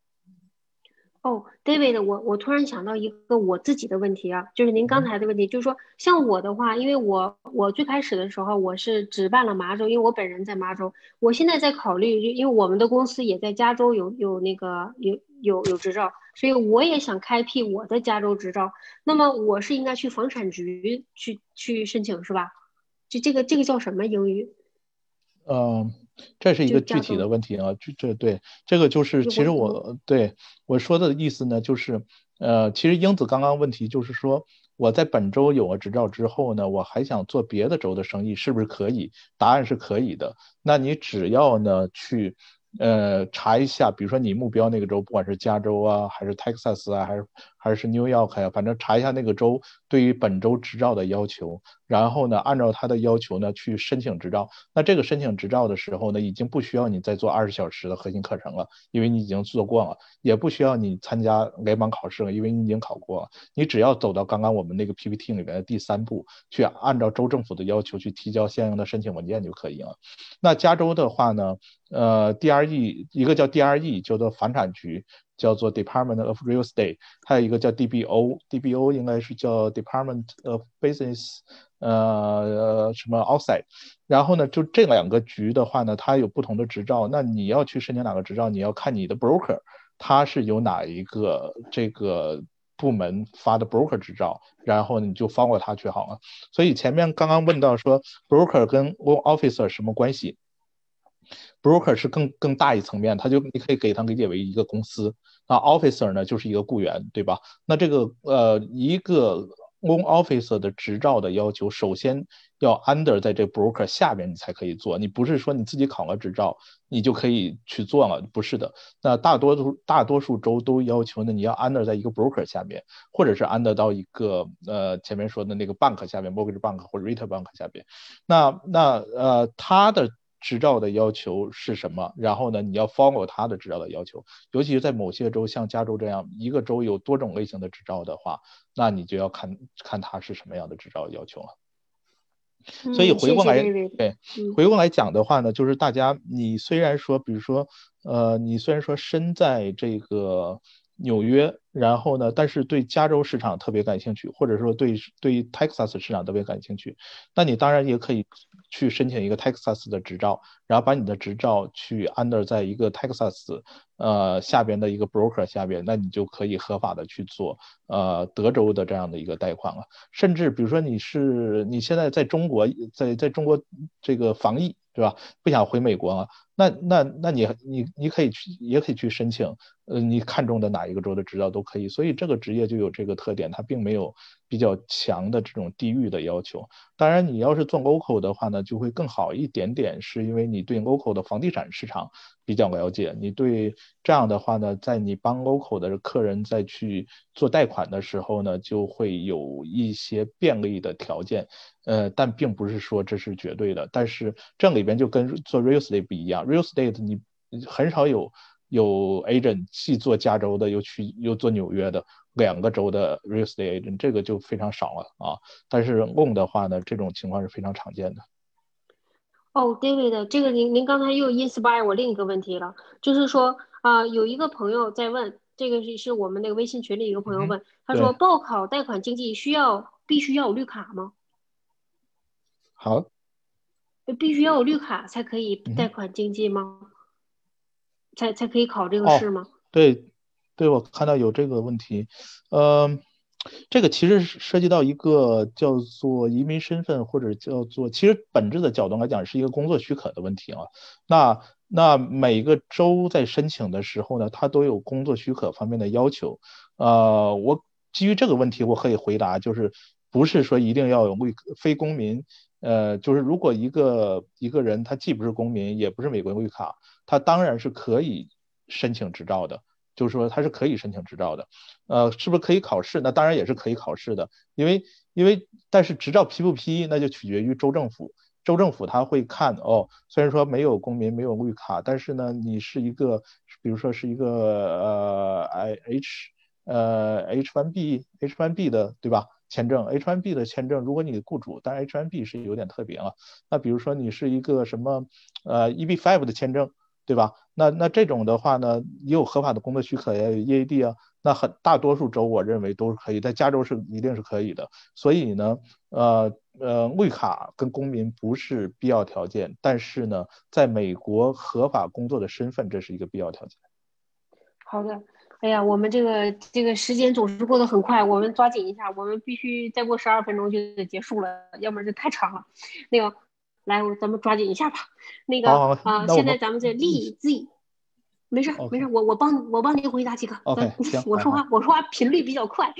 [SPEAKER 1] 哦，David，我我突然想到一个我自己的问题啊，就是您刚才的问题，就是说像我的话，因为我我最开始的时候我是只办了麻州，因为我本人在麻州，我现在在考虑，因为我们的公司也在加州有有那个有有有执照，所以我也想开辟我的加州执照。那么我是应该去房产局去去申请是吧？就这个这个叫什么英语？
[SPEAKER 2] 嗯，这是一个具体的问题啊，这这对这个就是其实我对我说的意思呢，就是呃，其实英子刚刚问题就是说我在本周有了执照之后呢，我还想做别的州的生意，是不是可以？答案是可以的。那你只要呢去。呃，查一下，比如说你目标那个州，不管是加州啊，还是 Texas 啊，还是还是 New York 呀，反正查一下那个州对于本州执照的要求，然后呢，按照他的要求呢去申请执照。那这个申请执照的时候呢，已经不需要你再做二十小时的核心课程了，因为你已经做过了；也不需要你参加联邦考试了，因为你已经考过了。你只要走到刚刚我们那个 PPT 里面的第三步，去按照州政府的要求去提交相应的申请文件就可以了。那加州的话呢？呃，DRE 一个叫 DRE，叫做房产局，叫做 Department of Real Estate，还有一个叫 DBO，DBO 应该是叫 Department of Business，呃什么 Outside。然后呢，就这两个局的话呢，它有不同的执照。那你要去申请哪个执照，你要看你的 broker，它是有哪一个这个部门发的 broker 执照，然后你就放过他去好了。所以前面刚刚问到说 broker 跟 officer 什么关系？？broker 是更更大一层面，他就你可以给他理解为一个公司，那 officer 呢就是一个雇员，对吧？那这个呃一个 loan officer 的执照的要求，首先要 under 在这 broker 下边你才可以做，你不是说你自己考了执照你就可以去做了，不是的。那大多数大多数州都要求呢，你要 under 在一个 broker 下面，或者是 under 到一个呃前面说的那个 bank 下面，mortgage bank 或者 r e t a bank 下边。那那呃他的。执照的要求是什么？然后呢，你要 follow 他的执照的要求。尤其是在某些州，像加州这样一个州有多种类型的执照的话，那你就要看看他是什么样的执照要求了。所以回过来，对，回过来讲的话呢，就是大家，你虽然说，比如说，呃，你虽然说身在这个纽约，然后呢，但是对加州市场特别感兴趣，或者说对对 Texas 市场特别感兴趣，那你当然也可以去申请一个 Texas 的执照，然后把你的执照去 under 在一个 Texas 呃下边的一个 broker 下边，那你就可以合法的去做呃德州的这样的一个贷款了。甚至比如说你是你现在在中国，在在中国这个防疫。对吧？不想回美国了？那那那你你你可以去，也可以去申请。呃，你看中的哪一个州的执照都可以。所以这个职业就有这个特点，它并没有比较强的这种地域的要求。当然，你要是做 local 的话呢，就会更好一点点，是因为你对 local 的房地产市场比较了解。你对这样的话呢，在你帮 local 的客人再去做贷款的时候呢，就会有一些便利的条件。呃，但并不是说这是绝对的。但是这里边就跟做 real estate 不一样，real estate 你很少有有 agent 既做加州的，又去又做纽约的两个州的 real estate agent，这个就非常少了啊。但是 loan 的话呢，这种情况是非常常见的。
[SPEAKER 1] 哦，David，这个您您刚才又 inspire 我另一个问题了，就是说啊，有一个朋友在问，这个是是我们那个微信群里一个朋友问，他说报考贷款经济需要必须要有绿卡吗？
[SPEAKER 2] 好，
[SPEAKER 1] 必须要有绿卡才可以贷款经济吗？才才可以考这个试吗？
[SPEAKER 2] 对，对我看到有这个问题，呃，这个其实涉及到一个叫做移民身份或者叫做，其实本质的角度来讲是一个工作许可的问题啊。那那每个州在申请的时候呢，它都有工作许可方面的要求。呃，我基于这个问题，我可以回答，就是不是说一定要有绿非公民。呃，就是如果一个一个人他既不是公民，也不是美国绿卡，他当然是可以申请执照的。就是说他是可以申请执照的。呃，是不是可以考试？那当然也是可以考试的。因为因为但是执照批不批，那就取决于州政府。州政府他会看哦，虽然说没有公民没有绿卡，但是呢，你是一个，比如说是一个呃 I H 呃 H1B H1B 的，对吧？签证 H1B 的签证，如果你雇主，但是 H1B 是有点特别了。那比如说你是一个什么呃 EB5 的签证，对吧？那那这种的话呢，也有合法的工作许可呀，有 EAD 啊。那很大多数州我认为都是可以，在加州是一定是可以的。所以呢，呃呃，绿卡跟公民不是必要条件，但是呢，在美国合法工作的身份，这是一个必要条件。
[SPEAKER 1] 好的。哎呀，我们这个这个时间总是过得很快，我们抓紧一下，我们必须再过十二分钟就得结束了，要不然这太长了。那个，来，我咱们抓紧一下吧。那个啊，现在咱们这立 Z，没事没事，我我帮我帮您回答几个。
[SPEAKER 2] OK，
[SPEAKER 1] 我说话我说话频率比较快。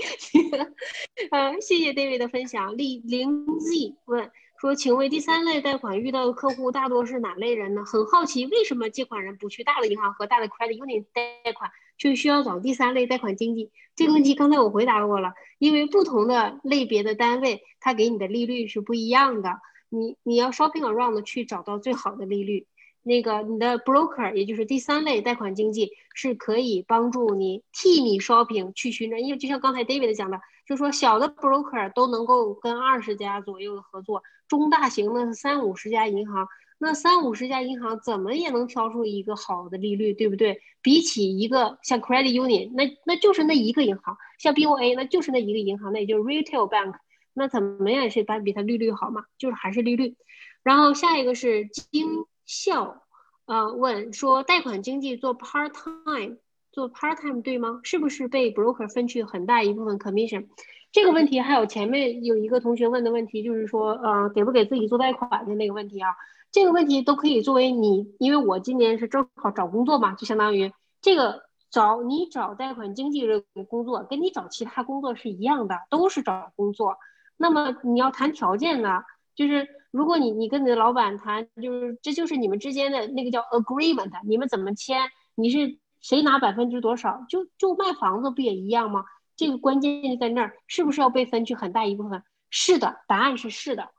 [SPEAKER 1] 嗯，谢谢 David 的分享。立零 Z 问说，请问第三类贷款遇到的客户大多是哪类人呢？很好奇，为什么借款人不去大的银行和大的 credit union 贷款？就需要找第三类贷款经济这个问题，刚才我回答过了。因为不同的类别的单位，它给你的利率是不一样的。你你要 shopping around 去找到最好的利率。那个你的 broker，也就是第三类贷款经济，是可以帮助你替你 shopping 去寻找。因为就像刚才 David 讲的，就说小的 broker 都能够跟二十家左右的合作，中大型的三五十家银行。那三五十家银行怎么也能挑出一个好的利率，对不对？比起一个像 Credit Union，那那就是那一个银行；像 BOA，那就是那一个银行，那也就是 Retail Bank，那怎么样也是比它利率好嘛？就是还是利率。然后下一个是经校，呃，问说贷款经济做 part time，做 part time 对吗？是不是被 broker 分去很大一部分 commission？这个问题还有前面有一个同学问的问题，就是说，呃，给不给自己做贷款的那个问题啊？这个问题都可以作为你，因为我今年是正好找工作嘛，就相当于这个找你找贷款经纪人工作，跟你找其他工作是一样的，都是找工作。那么你要谈条件呢，就是如果你你跟你的老板谈，就是这就是你们之间的那个叫 agreement，你们怎么签？你是谁拿百分之多少？就就卖房子不也一样吗？这个关键就在那儿，是不是要被分去很大一部分？是的，答案是是的。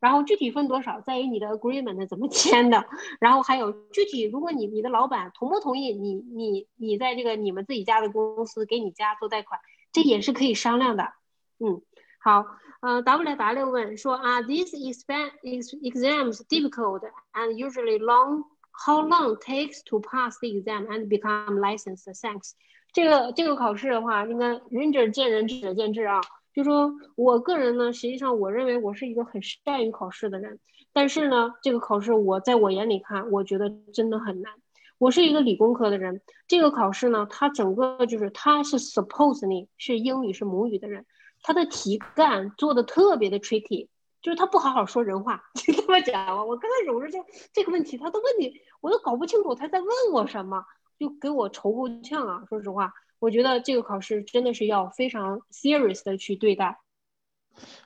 [SPEAKER 1] 然后具体分多少，在于你的 agreement 怎么签的。然后还有具体，如果你你的老板同不同意你你你在这个你们自己家的公司给你家做贷款，这也是可以商量的。嗯，好，呃，W W 问说啊，these exams difficult and usually long. How long takes to pass the exam and become licensed? Thanks. 这个这个考试的话，应该仁者见仁，智者见智啊。就说我个人呢，实际上我认为我是一个很善于考试的人，但是呢，这个考试我在我眼里看，我觉得真的很难。我是一个理工科的人，这个考试呢，它整个就是它是 suppose 你是英语是母语的人，它的题干做的特别的 tricky，就是他不好好说人话。就这么讲，我刚开始我说这这个问题，他的问题我都搞不清楚他在问我什么，就给我愁够呛啊。说实话，我觉得这个考试真的是要非常 serious 的去对待。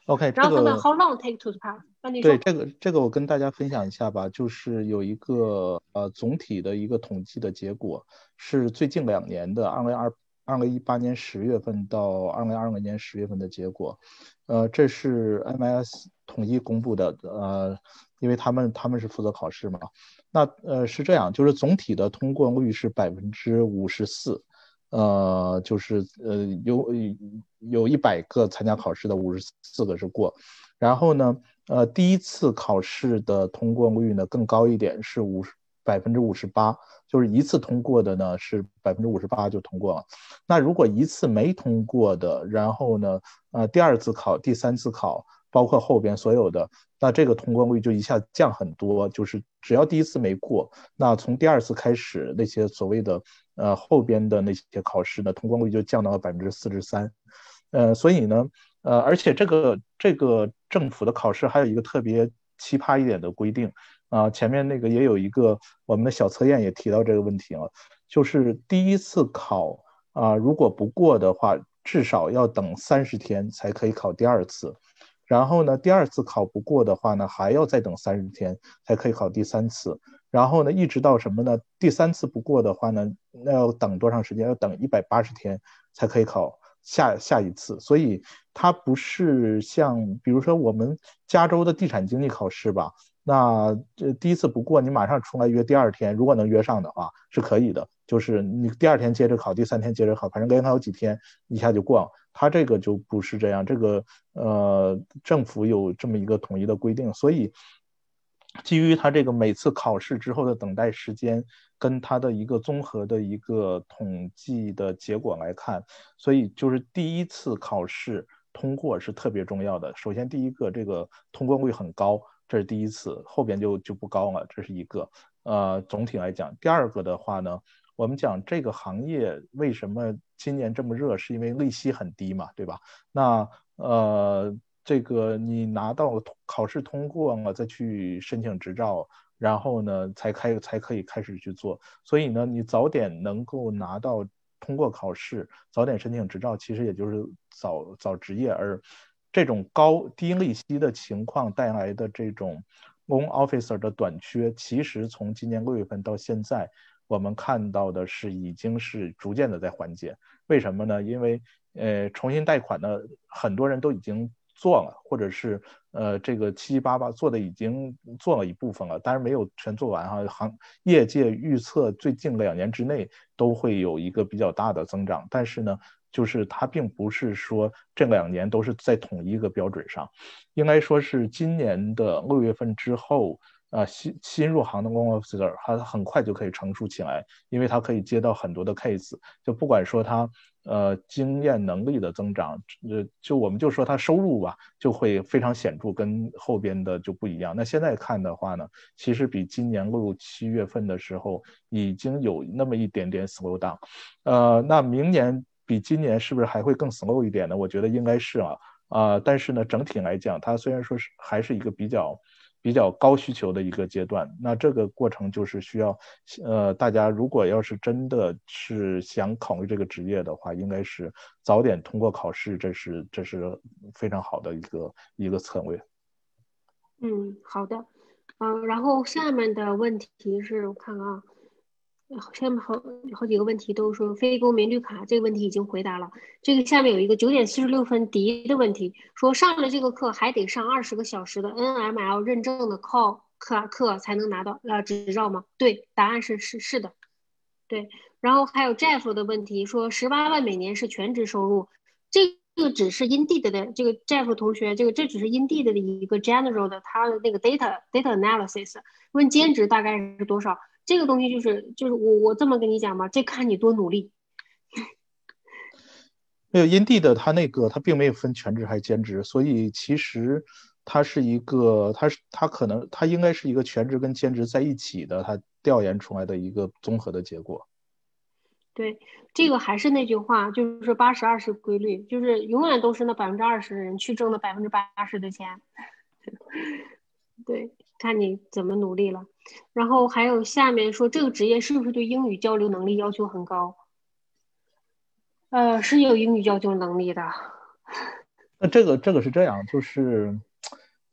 [SPEAKER 2] OK，
[SPEAKER 1] 然后呢，How long take to pass？
[SPEAKER 2] 对这个这个我跟大家分享一下吧，就是有一个呃总体的一个统计的结果，是最近两年的二零二二零一八年十月份到二零二二年十月份的结果，呃，这是 MIS 统一公布的，呃，因为他们他们是负责考试嘛，那呃是这样，就是总体的通过率是百分之五十四。呃，就是呃，有有一百个参加考试的，五十四个是过。然后呢，呃，第一次考试的通过率呢更高一点，是五十百分之五十八，就是一次通过的呢是百分之五十八就通过了。那如果一次没通过的，然后呢，呃，第二次考、第三次考。包括后边所有的，那这个通过率就一下降很多。就是只要第一次没过，那从第二次开始，那些所谓的呃后边的那些考试呢，通过率就降到了百分之四十三。呃，所以呢，呃，而且这个这个政府的考试还有一个特别奇葩一点的规定啊，前面那个也有一个我们的小测验也提到这个问题了，就是第一次考啊，如果不过的话，至少要等三十天才可以考第二次。然后呢，第二次考不过的话呢，还要再等三十天才可以考第三次。然后呢，一直到什么呢？第三次不过的话呢，那要等多长时间？要等一百八十天才可以考下下一次。所以它不是像，比如说我们加州的地产经济考试吧。那这第一次不过，你马上出来约第二天，如果能约上的话是可以的。就是你第二天接着考，第三天接着考，反正连考几天一下就过。他这个就不是这样，这个呃政府有这么一个统一的规定，所以基于他这个每次考试之后的等待时间跟他的一个综合的一个统计的结果来看，所以就是第一次考试通过是特别重要的。首先第一个这个通过率很高。这是第一次，后边就就不高了。这是一个，呃，总体来讲，第二个的话呢，我们讲这个行业为什么今年这么热，是因为利息很低嘛，对吧？那呃，这个你拿到考试通过了，再去申请执照，然后呢，才开才可以开始去做。所以呢，你早点能够拿到通过考试，早点申请执照，其实也就是早早职业而。这种高低利息的情况带来的这种 loan officer 的短缺，其实从今年六月份到现在，我们看到的是已经是逐渐的在缓解。为什么呢？因为呃，重新贷款呢，很多人都已经做了，或者是呃，这个七七八八做的已经做了一部分了，当然没有全做完哈。行业界预测最近两年之内都会有一个比较大的增长，但是呢。就是它并不是说这两年都是在同一个标准上，应该说是今年的六月份之后，啊新新入行的 loan officer 他很快就可以成熟起来，因为他可以接到很多的 case，就不管说他呃经验能力的增长，呃就我们就说他收入吧，就会非常显著，跟后边的就不一样。那现在看的话呢，其实比今年六七月份的时候已经有那么一点点 slow down，呃那明年。比今年是不是还会更 slow 一点呢？我觉得应该是啊，啊，但是呢，整体来讲，它虽然说是还是一个比较比较高需求的一个阶段，那这个过程就是需要，呃，大家如果要是真的是想考虑这个职业的话，应该是早点通过考试，这是这是非常好的一个一个策略。
[SPEAKER 1] 嗯，好的，嗯，然后下面的问题是我看看啊。下面好好几个问题都说非公民绿卡这个问题已经回答了。这个下面有一个九点四十六分迪的问题，说上了这个课还得上二十个小时的 NML 认证的 call 课课才能拿到呃执照吗？对，答案是是是的，对。然后还有 Jeff 的问题说十八万每年是全职收入，这个只是 Indeed 的这个 Jeff 同学，这个这只是 Indeed 的一个 general 的他的那个 data data analysis，问兼职大概是多少？这个东西就是就是我我这么跟你讲吧，这看你多努力，
[SPEAKER 2] 没有 Indeed 它那个他并没有分全职还是兼职，所以其实他是一个，他是他可能他应该是一个全职跟兼职在一起的，他调研出来的一个综合的结果。
[SPEAKER 1] 对，这个还是那句话，就是八十二十规律，就是永远都是那百分之二十的人去挣那百分之八十的钱。对，看你怎么努力了。然后还有下面说，这个职业是不是对英语交流能力要求很高？呃，是有英语交流能力的。
[SPEAKER 2] 那这个这个是这样，就是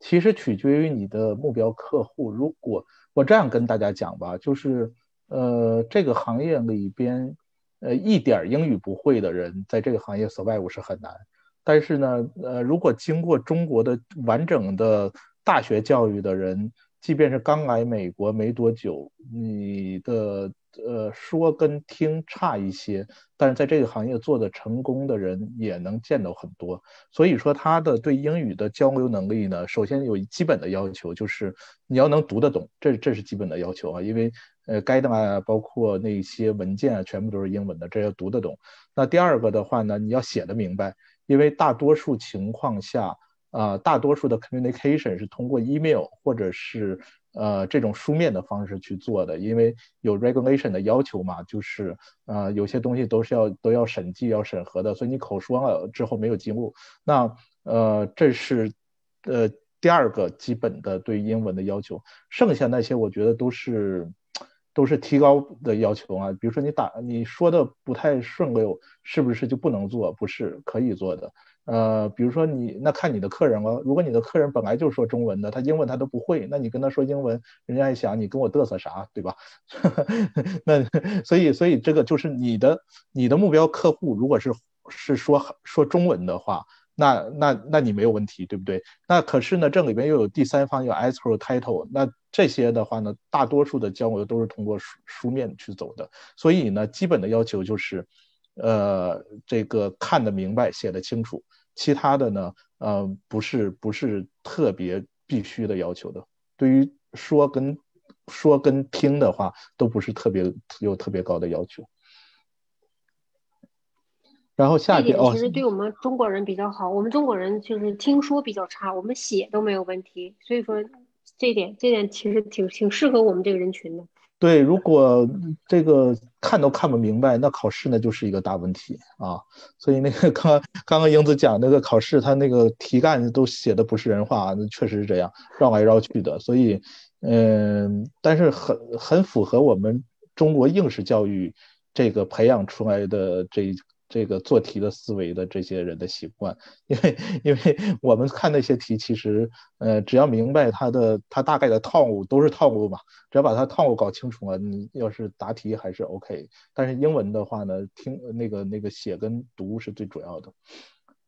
[SPEAKER 2] 其实取决于你的目标客户。如果我这样跟大家讲吧，就是呃，这个行业里边，呃，一点英语不会的人，在这个行业 survive 是很难。但是呢，呃，如果经过中国的完整的大学教育的人，即便是刚来美国没多久，你的呃说跟听差一些，但是在这个行业做的成功的人也能见到很多。所以说他的对英语的交流能力呢，首先有基本的要求，就是你要能读得懂，这这是基本的要求啊。因为呃，guide 啊，包括那些文件啊，全部都是英文的，这要读得懂。那第二个的话呢，你要写得明白，因为大多数情况下。啊，大多数的 communication 是通过 email 或者是呃这种书面的方式去做的，因为有 regulation 的要求嘛，就是呃有些东西都是要都要审计要审核的，所以你口说了之后没有记录，那呃这是呃第二个基本的对英文的要求，剩下那些我觉得都是都是提高的要求啊，比如说你打你说的不太顺溜，是不是就不能做？不是，可以做的。呃，比如说你那看你的客人了，如果你的客人本来就是说中文的，他英文他都不会，那你跟他说英文，人家还想你跟我嘚瑟啥，对吧？那所以所以这个就是你的你的目标客户，如果是是说说中文的话，那那那你没有问题，对不对？那可是呢，这里边又有第三方有 escrow title，那这些的话呢，大多数的交流都是通过书书面去走的，所以呢，基本的要求就是，呃，这个看得明白，写得清楚。其他的呢，呃，不是不是特别必须的要求的。对于说跟说跟听的话，都不是特别有特别高的要求。然后下边哦，
[SPEAKER 1] 其实对我们中国人比较好，我们中国人就是听说比较差，我们写都没有问题。所以说这点这点其实挺挺适合我们这个人群的。
[SPEAKER 2] 对，如果这个看都看不明白，那考试那就是一个大问题啊。所以那个刚刚刚英子讲那个考试，他那个题干都写的不是人话，那确实是这样绕来绕去的。所以，嗯，但是很很符合我们中国应试教育这个培养出来的这。这个做题的思维的这些人的习惯，因为因为我们看那些题，其实呃，只要明白它的它大概的套路都是套路嘛，只要把它套路搞清楚了，你要是答题还是 OK。但是英文的话呢，听那个那个写跟读是最主要的。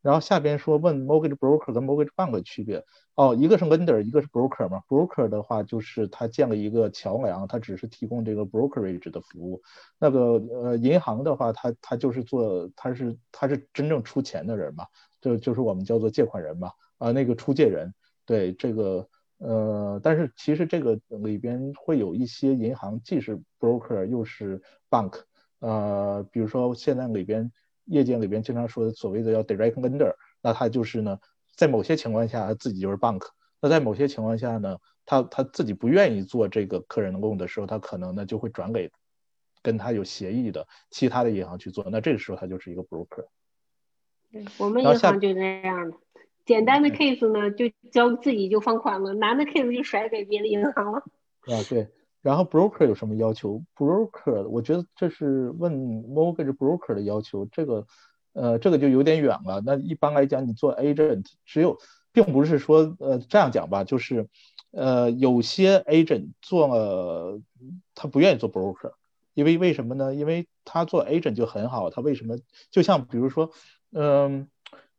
[SPEAKER 2] 然后下边说问 mortgage broker 跟 mortgage bank 的区别哦，一个是 lender，一个是 broker 嘛。broker 的话就是他建了一个桥梁，他只是提供这个 brokerage 的服务。那个呃银行的话，他他就是做，他是他是真正出钱的人嘛，就就是我们叫做借款人嘛，啊那个出借人。对这个呃，但是其实这个里边会有一些银行既是 broker 又是 bank，呃，比如说现在里边。业界里边经常说的所谓的叫 direct lender，那他就是呢，在某些情况下他自己就是 bank，那在某些情况下呢，他他自己不愿意做这个客人的 loan 的时候，他可能呢就会转给跟他有协议的其他的银行去做，那这个时候他就是一个 broker。
[SPEAKER 1] 对，我们银行就这样的，简单的 case 呢就交自己就放款了，难的 case 就甩给别的银行了。
[SPEAKER 2] 啊，对。然后 broker 有什么要求？broker 我觉得这是问 mortgage broker 的要求，这个呃这个就有点远了。那一般来讲，你做 agent 只有，并不是说呃这样讲吧，就是呃有些 agent 做了他不愿意做 broker，因为为什么呢？因为他做 agent 就很好，他为什么？就像比如说，嗯，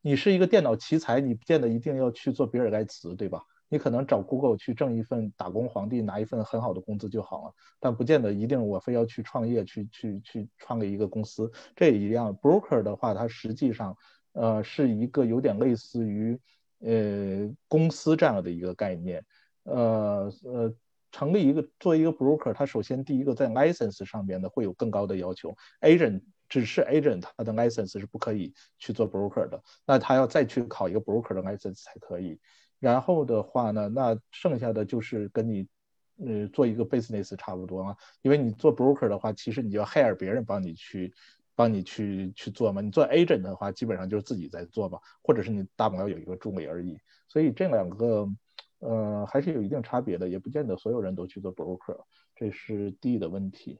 [SPEAKER 2] 你是一个电脑奇才，你不见得一定要去做比尔盖茨，对吧？你可能找 Google 去挣一份打工皇帝拿一份很好的工资就好了，但不见得一定我非要去创业去去去创立一个公司。这也一样，broker 的话，它实际上呃是一个有点类似于呃公司这样的一个概念。呃呃，成立一个做一个 broker，它首先第一个在 license 上面呢会有更高的要求，agent 只是 agent，他的 license 是不可以去做 broker 的，那他要再去考一个 broker 的 license 才可以。然后的话呢，那剩下的就是跟你，呃，做一个 business 差不多嘛，因为你做 broker 的话，其实你要 hire 别人帮你去，帮你去去做嘛。你做 agent 的话，基本上就是自己在做嘛，或者是你大不了有一个助理而已。所以这两个，呃，还是有一定差别的，也不见得所有人都去做 broker。这是 D 的问题。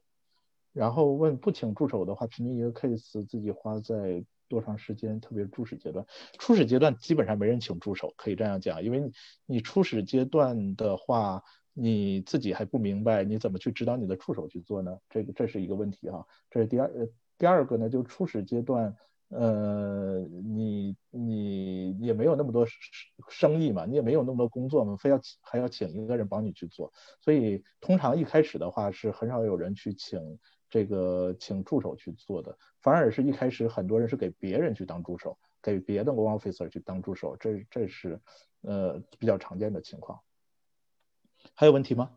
[SPEAKER 2] 然后问不请助手的话，平均一个 case 自己花在。多长时间？特别是初始阶段，初始阶段基本上没人请助手，可以这样讲，因为你初始阶段的话，你自己还不明白，你怎么去指导你的助手去做呢？这个这是一个问题哈。这是第二第二个呢，就初始阶段，呃，你你也没有那么多生意嘛，你也没有那么多工作嘛，非要还要请一个人帮你去做，所以通常一开始的话是很少有人去请。这个请助手去做的，反而是一开始很多人是给别人去当助手，给别的 officer 去当助手，这这是呃比较常见的情况。还有问题吗？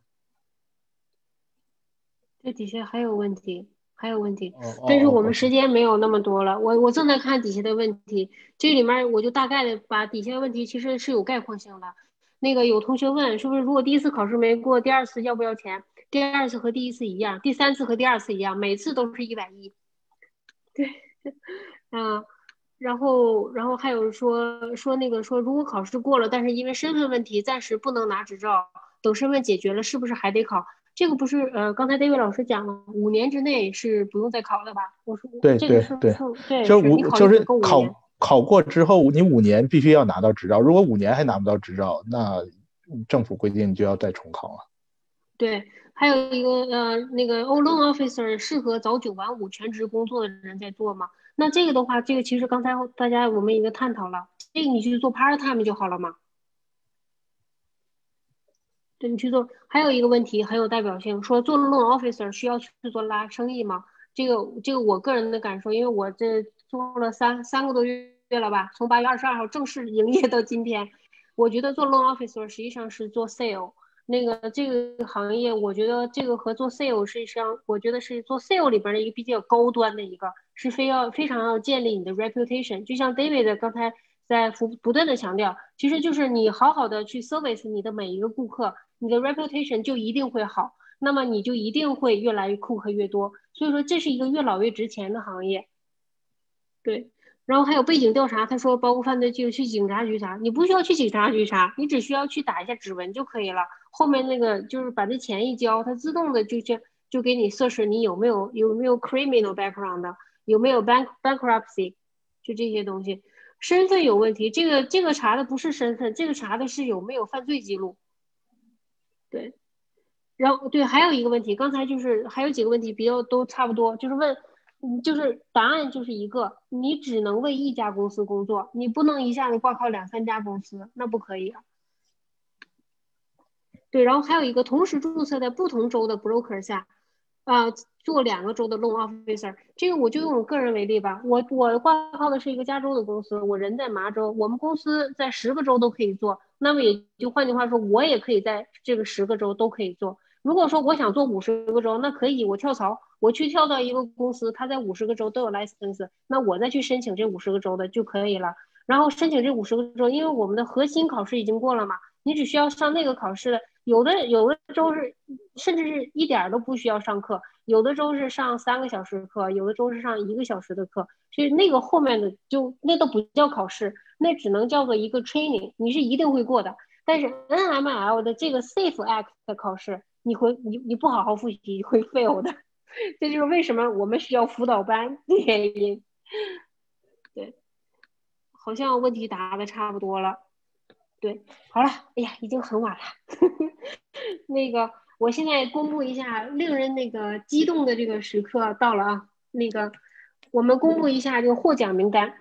[SPEAKER 1] 这底下还有问题，还有问题，但是我们时间没有那么多了。我我正在看底下的问题，这里面我就大概的把底下的问题其实是有概括性的。那个有同学问，是不是如果第一次考试没过，第二次要不要钱？第二次和第一次一样，第三次和第二次一样，每次都是一百一。对，嗯，然后，然后还有说说那个说，如果考试过了，但是因为身份问题暂时不能拿执照，等身份解决了，是不是还得考？这个不是呃，刚才 David 老师讲了，五年之内是不用再考了吧？我说
[SPEAKER 2] 对对对，对，就五就是考考过之后，你五年必须要拿到执照，如果五年还拿不到执照，那政府规定就要再重考了。
[SPEAKER 1] 对。还有一个呃，那个 loan officer 适合早九晚五全职工作的人在做吗？那这个的话，这个其实刚才大家我们已经探讨了，这个你去做 part time 就好了嘛。对你去做，还有一个问题很有代表性，说做 loan officer 需要去做拉生意吗？这个这个我个人的感受，因为我这做了三三个多月了吧，从八月二十二号正式营业到今天，我觉得做 loan officer 实际上是做 sale。那个这个行业，我觉得这个和做 sale 实际上，我觉得是做 sale 里边的一个比较高端的一个，是非要非常要建立你的 reputation。就像 David 刚才在不不断的强调，其实就是你好好的去 service 你的每一个顾客，你的 reputation 就一定会好，那么你就一定会越来越顾客越多。所以说这是一个越老越值钱的行业，对。然后还有背景调查，他说包括犯罪记录去警察局查，你不需要去警察局查，你只需要去打一下指纹就可以了。后面那个就是把那钱一交，它自动的就就就给你测试你有没有有没有 criminal background，有没有 bank bankruptcy，就这些东西。身份有问题，这个这个查的不是身份，这个查的是有没有犯罪记录。对，然后对，还有一个问题，刚才就是还有几个问题比较都差不多，就是问。你，就是答案就是一个，你只能为一家公司工作，你不能一下子挂靠两三家公司，那不可以啊。对，然后还有一个同时注册在不同州的 broker 下，啊，做两个州的 loan officer。这个我就用我个人为例吧，我我挂靠的是一个加州的公司，我人在麻州，我们公司在十个州都可以做，那么也就换句话说，我也可以在这个十个州都可以做。如果说我想做五十个州，那可以，我跳槽，我去跳到一个公司，他在五十个州都有 license，那我再去申请这五十个州的就可以了。然后申请这五十个州，因为我们的核心考试已经过了嘛，你只需要上那个考试。有的有的州是甚至是一点都不需要上课，有的州是上三个小时课，有的州是上一个小时的课，所以那个后面的就那都不叫考试，那只能叫做一个 training，你是一定会过的。但是 NML 的这个 Safe Act 的考试。你会你你不好好复习会 fail 的，这就是为什么我们需要辅导班的原因。对，好像问题答的差不多了。对，好了，哎呀，已经很晚了。那个，我现在公布一下令人那个激动的这个时刻到了啊！那个，我们公布一下这个获奖名单，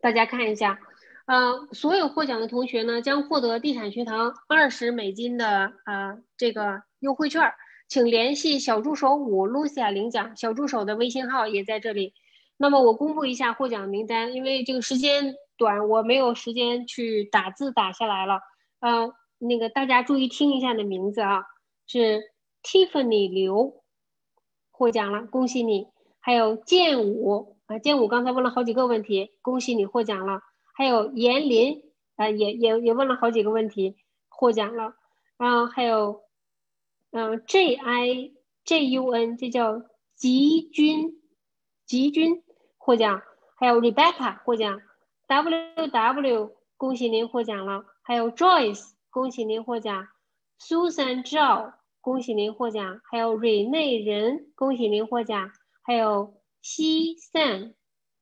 [SPEAKER 1] 大家看一下。呃，所有获奖的同学呢，将获得地产学堂二十美金的啊这个优惠券儿，请联系小助手五 Lucia 领奖，小助手的微信号也在这里。那么我公布一下获奖名单，因为这个时间短，我没有时间去打字打下来了。呃，那个大家注意听一下你的名字啊，是 Tiffany 刘获奖了，恭喜你。还有剑武啊，剑武刚才问了好几个问题，恭喜你获奖了。还有严林啊，也也也问了好几个问题，获奖了。然后还有嗯，J I J U N，这叫吉军，吉军获奖。还有 Rebecca 获奖，W W，恭喜您获奖了。还有 Joyce，恭喜您获奖。Susan Zhao，恭喜您获奖。还有瑞内仁，恭喜您获奖。还有西 San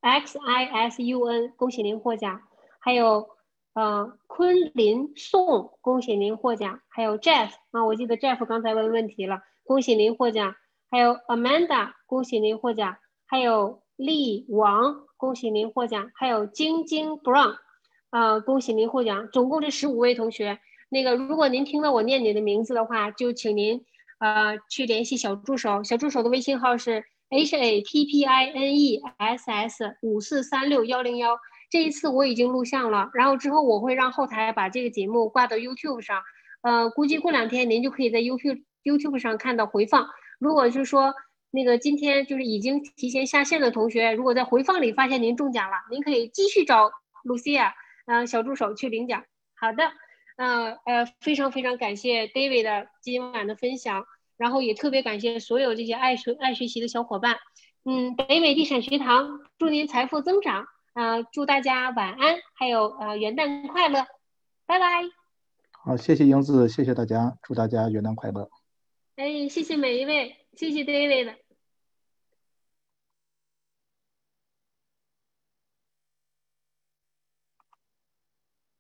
[SPEAKER 1] X I S U N，恭喜您获奖。还有呃昆林宋，恭喜您获奖。还有 Jeff 啊，我记得 Jeff 刚才问问题了，恭喜您获奖。还有 Amanda，恭喜您获奖。还有力王。恭喜您获奖，还有晶晶 Brown，啊，恭喜您获奖，总共这十五位同学。那个，如果您听到我念你的名字的话，就请您呃去联系小助手，小助手的微信号是 h a p p i n e s s 五四三六幺零幺。这一次我已经录像了，然后之后我会让后台把这个节目挂到 YouTube 上，呃，估计过两天您就可以在 YouTube YouTube 上看到回放。如果是说。那个今天就是已经提前下线的同学，如果在回放里发现您中奖了，您可以继续找 Lucia，嗯，小助手去领奖。好的，嗯呃，非常非常感谢 David 的今晚的分享，然后也特别感谢所有这些爱学爱学习的小伙伴。嗯，北美地产学堂祝您财富增长，啊，祝大家晚安，还有呃元旦快乐，拜拜。
[SPEAKER 2] 好，谢谢英子，谢谢大家，祝大家元旦快乐。
[SPEAKER 1] 哎，谢谢每一位，谢谢 David。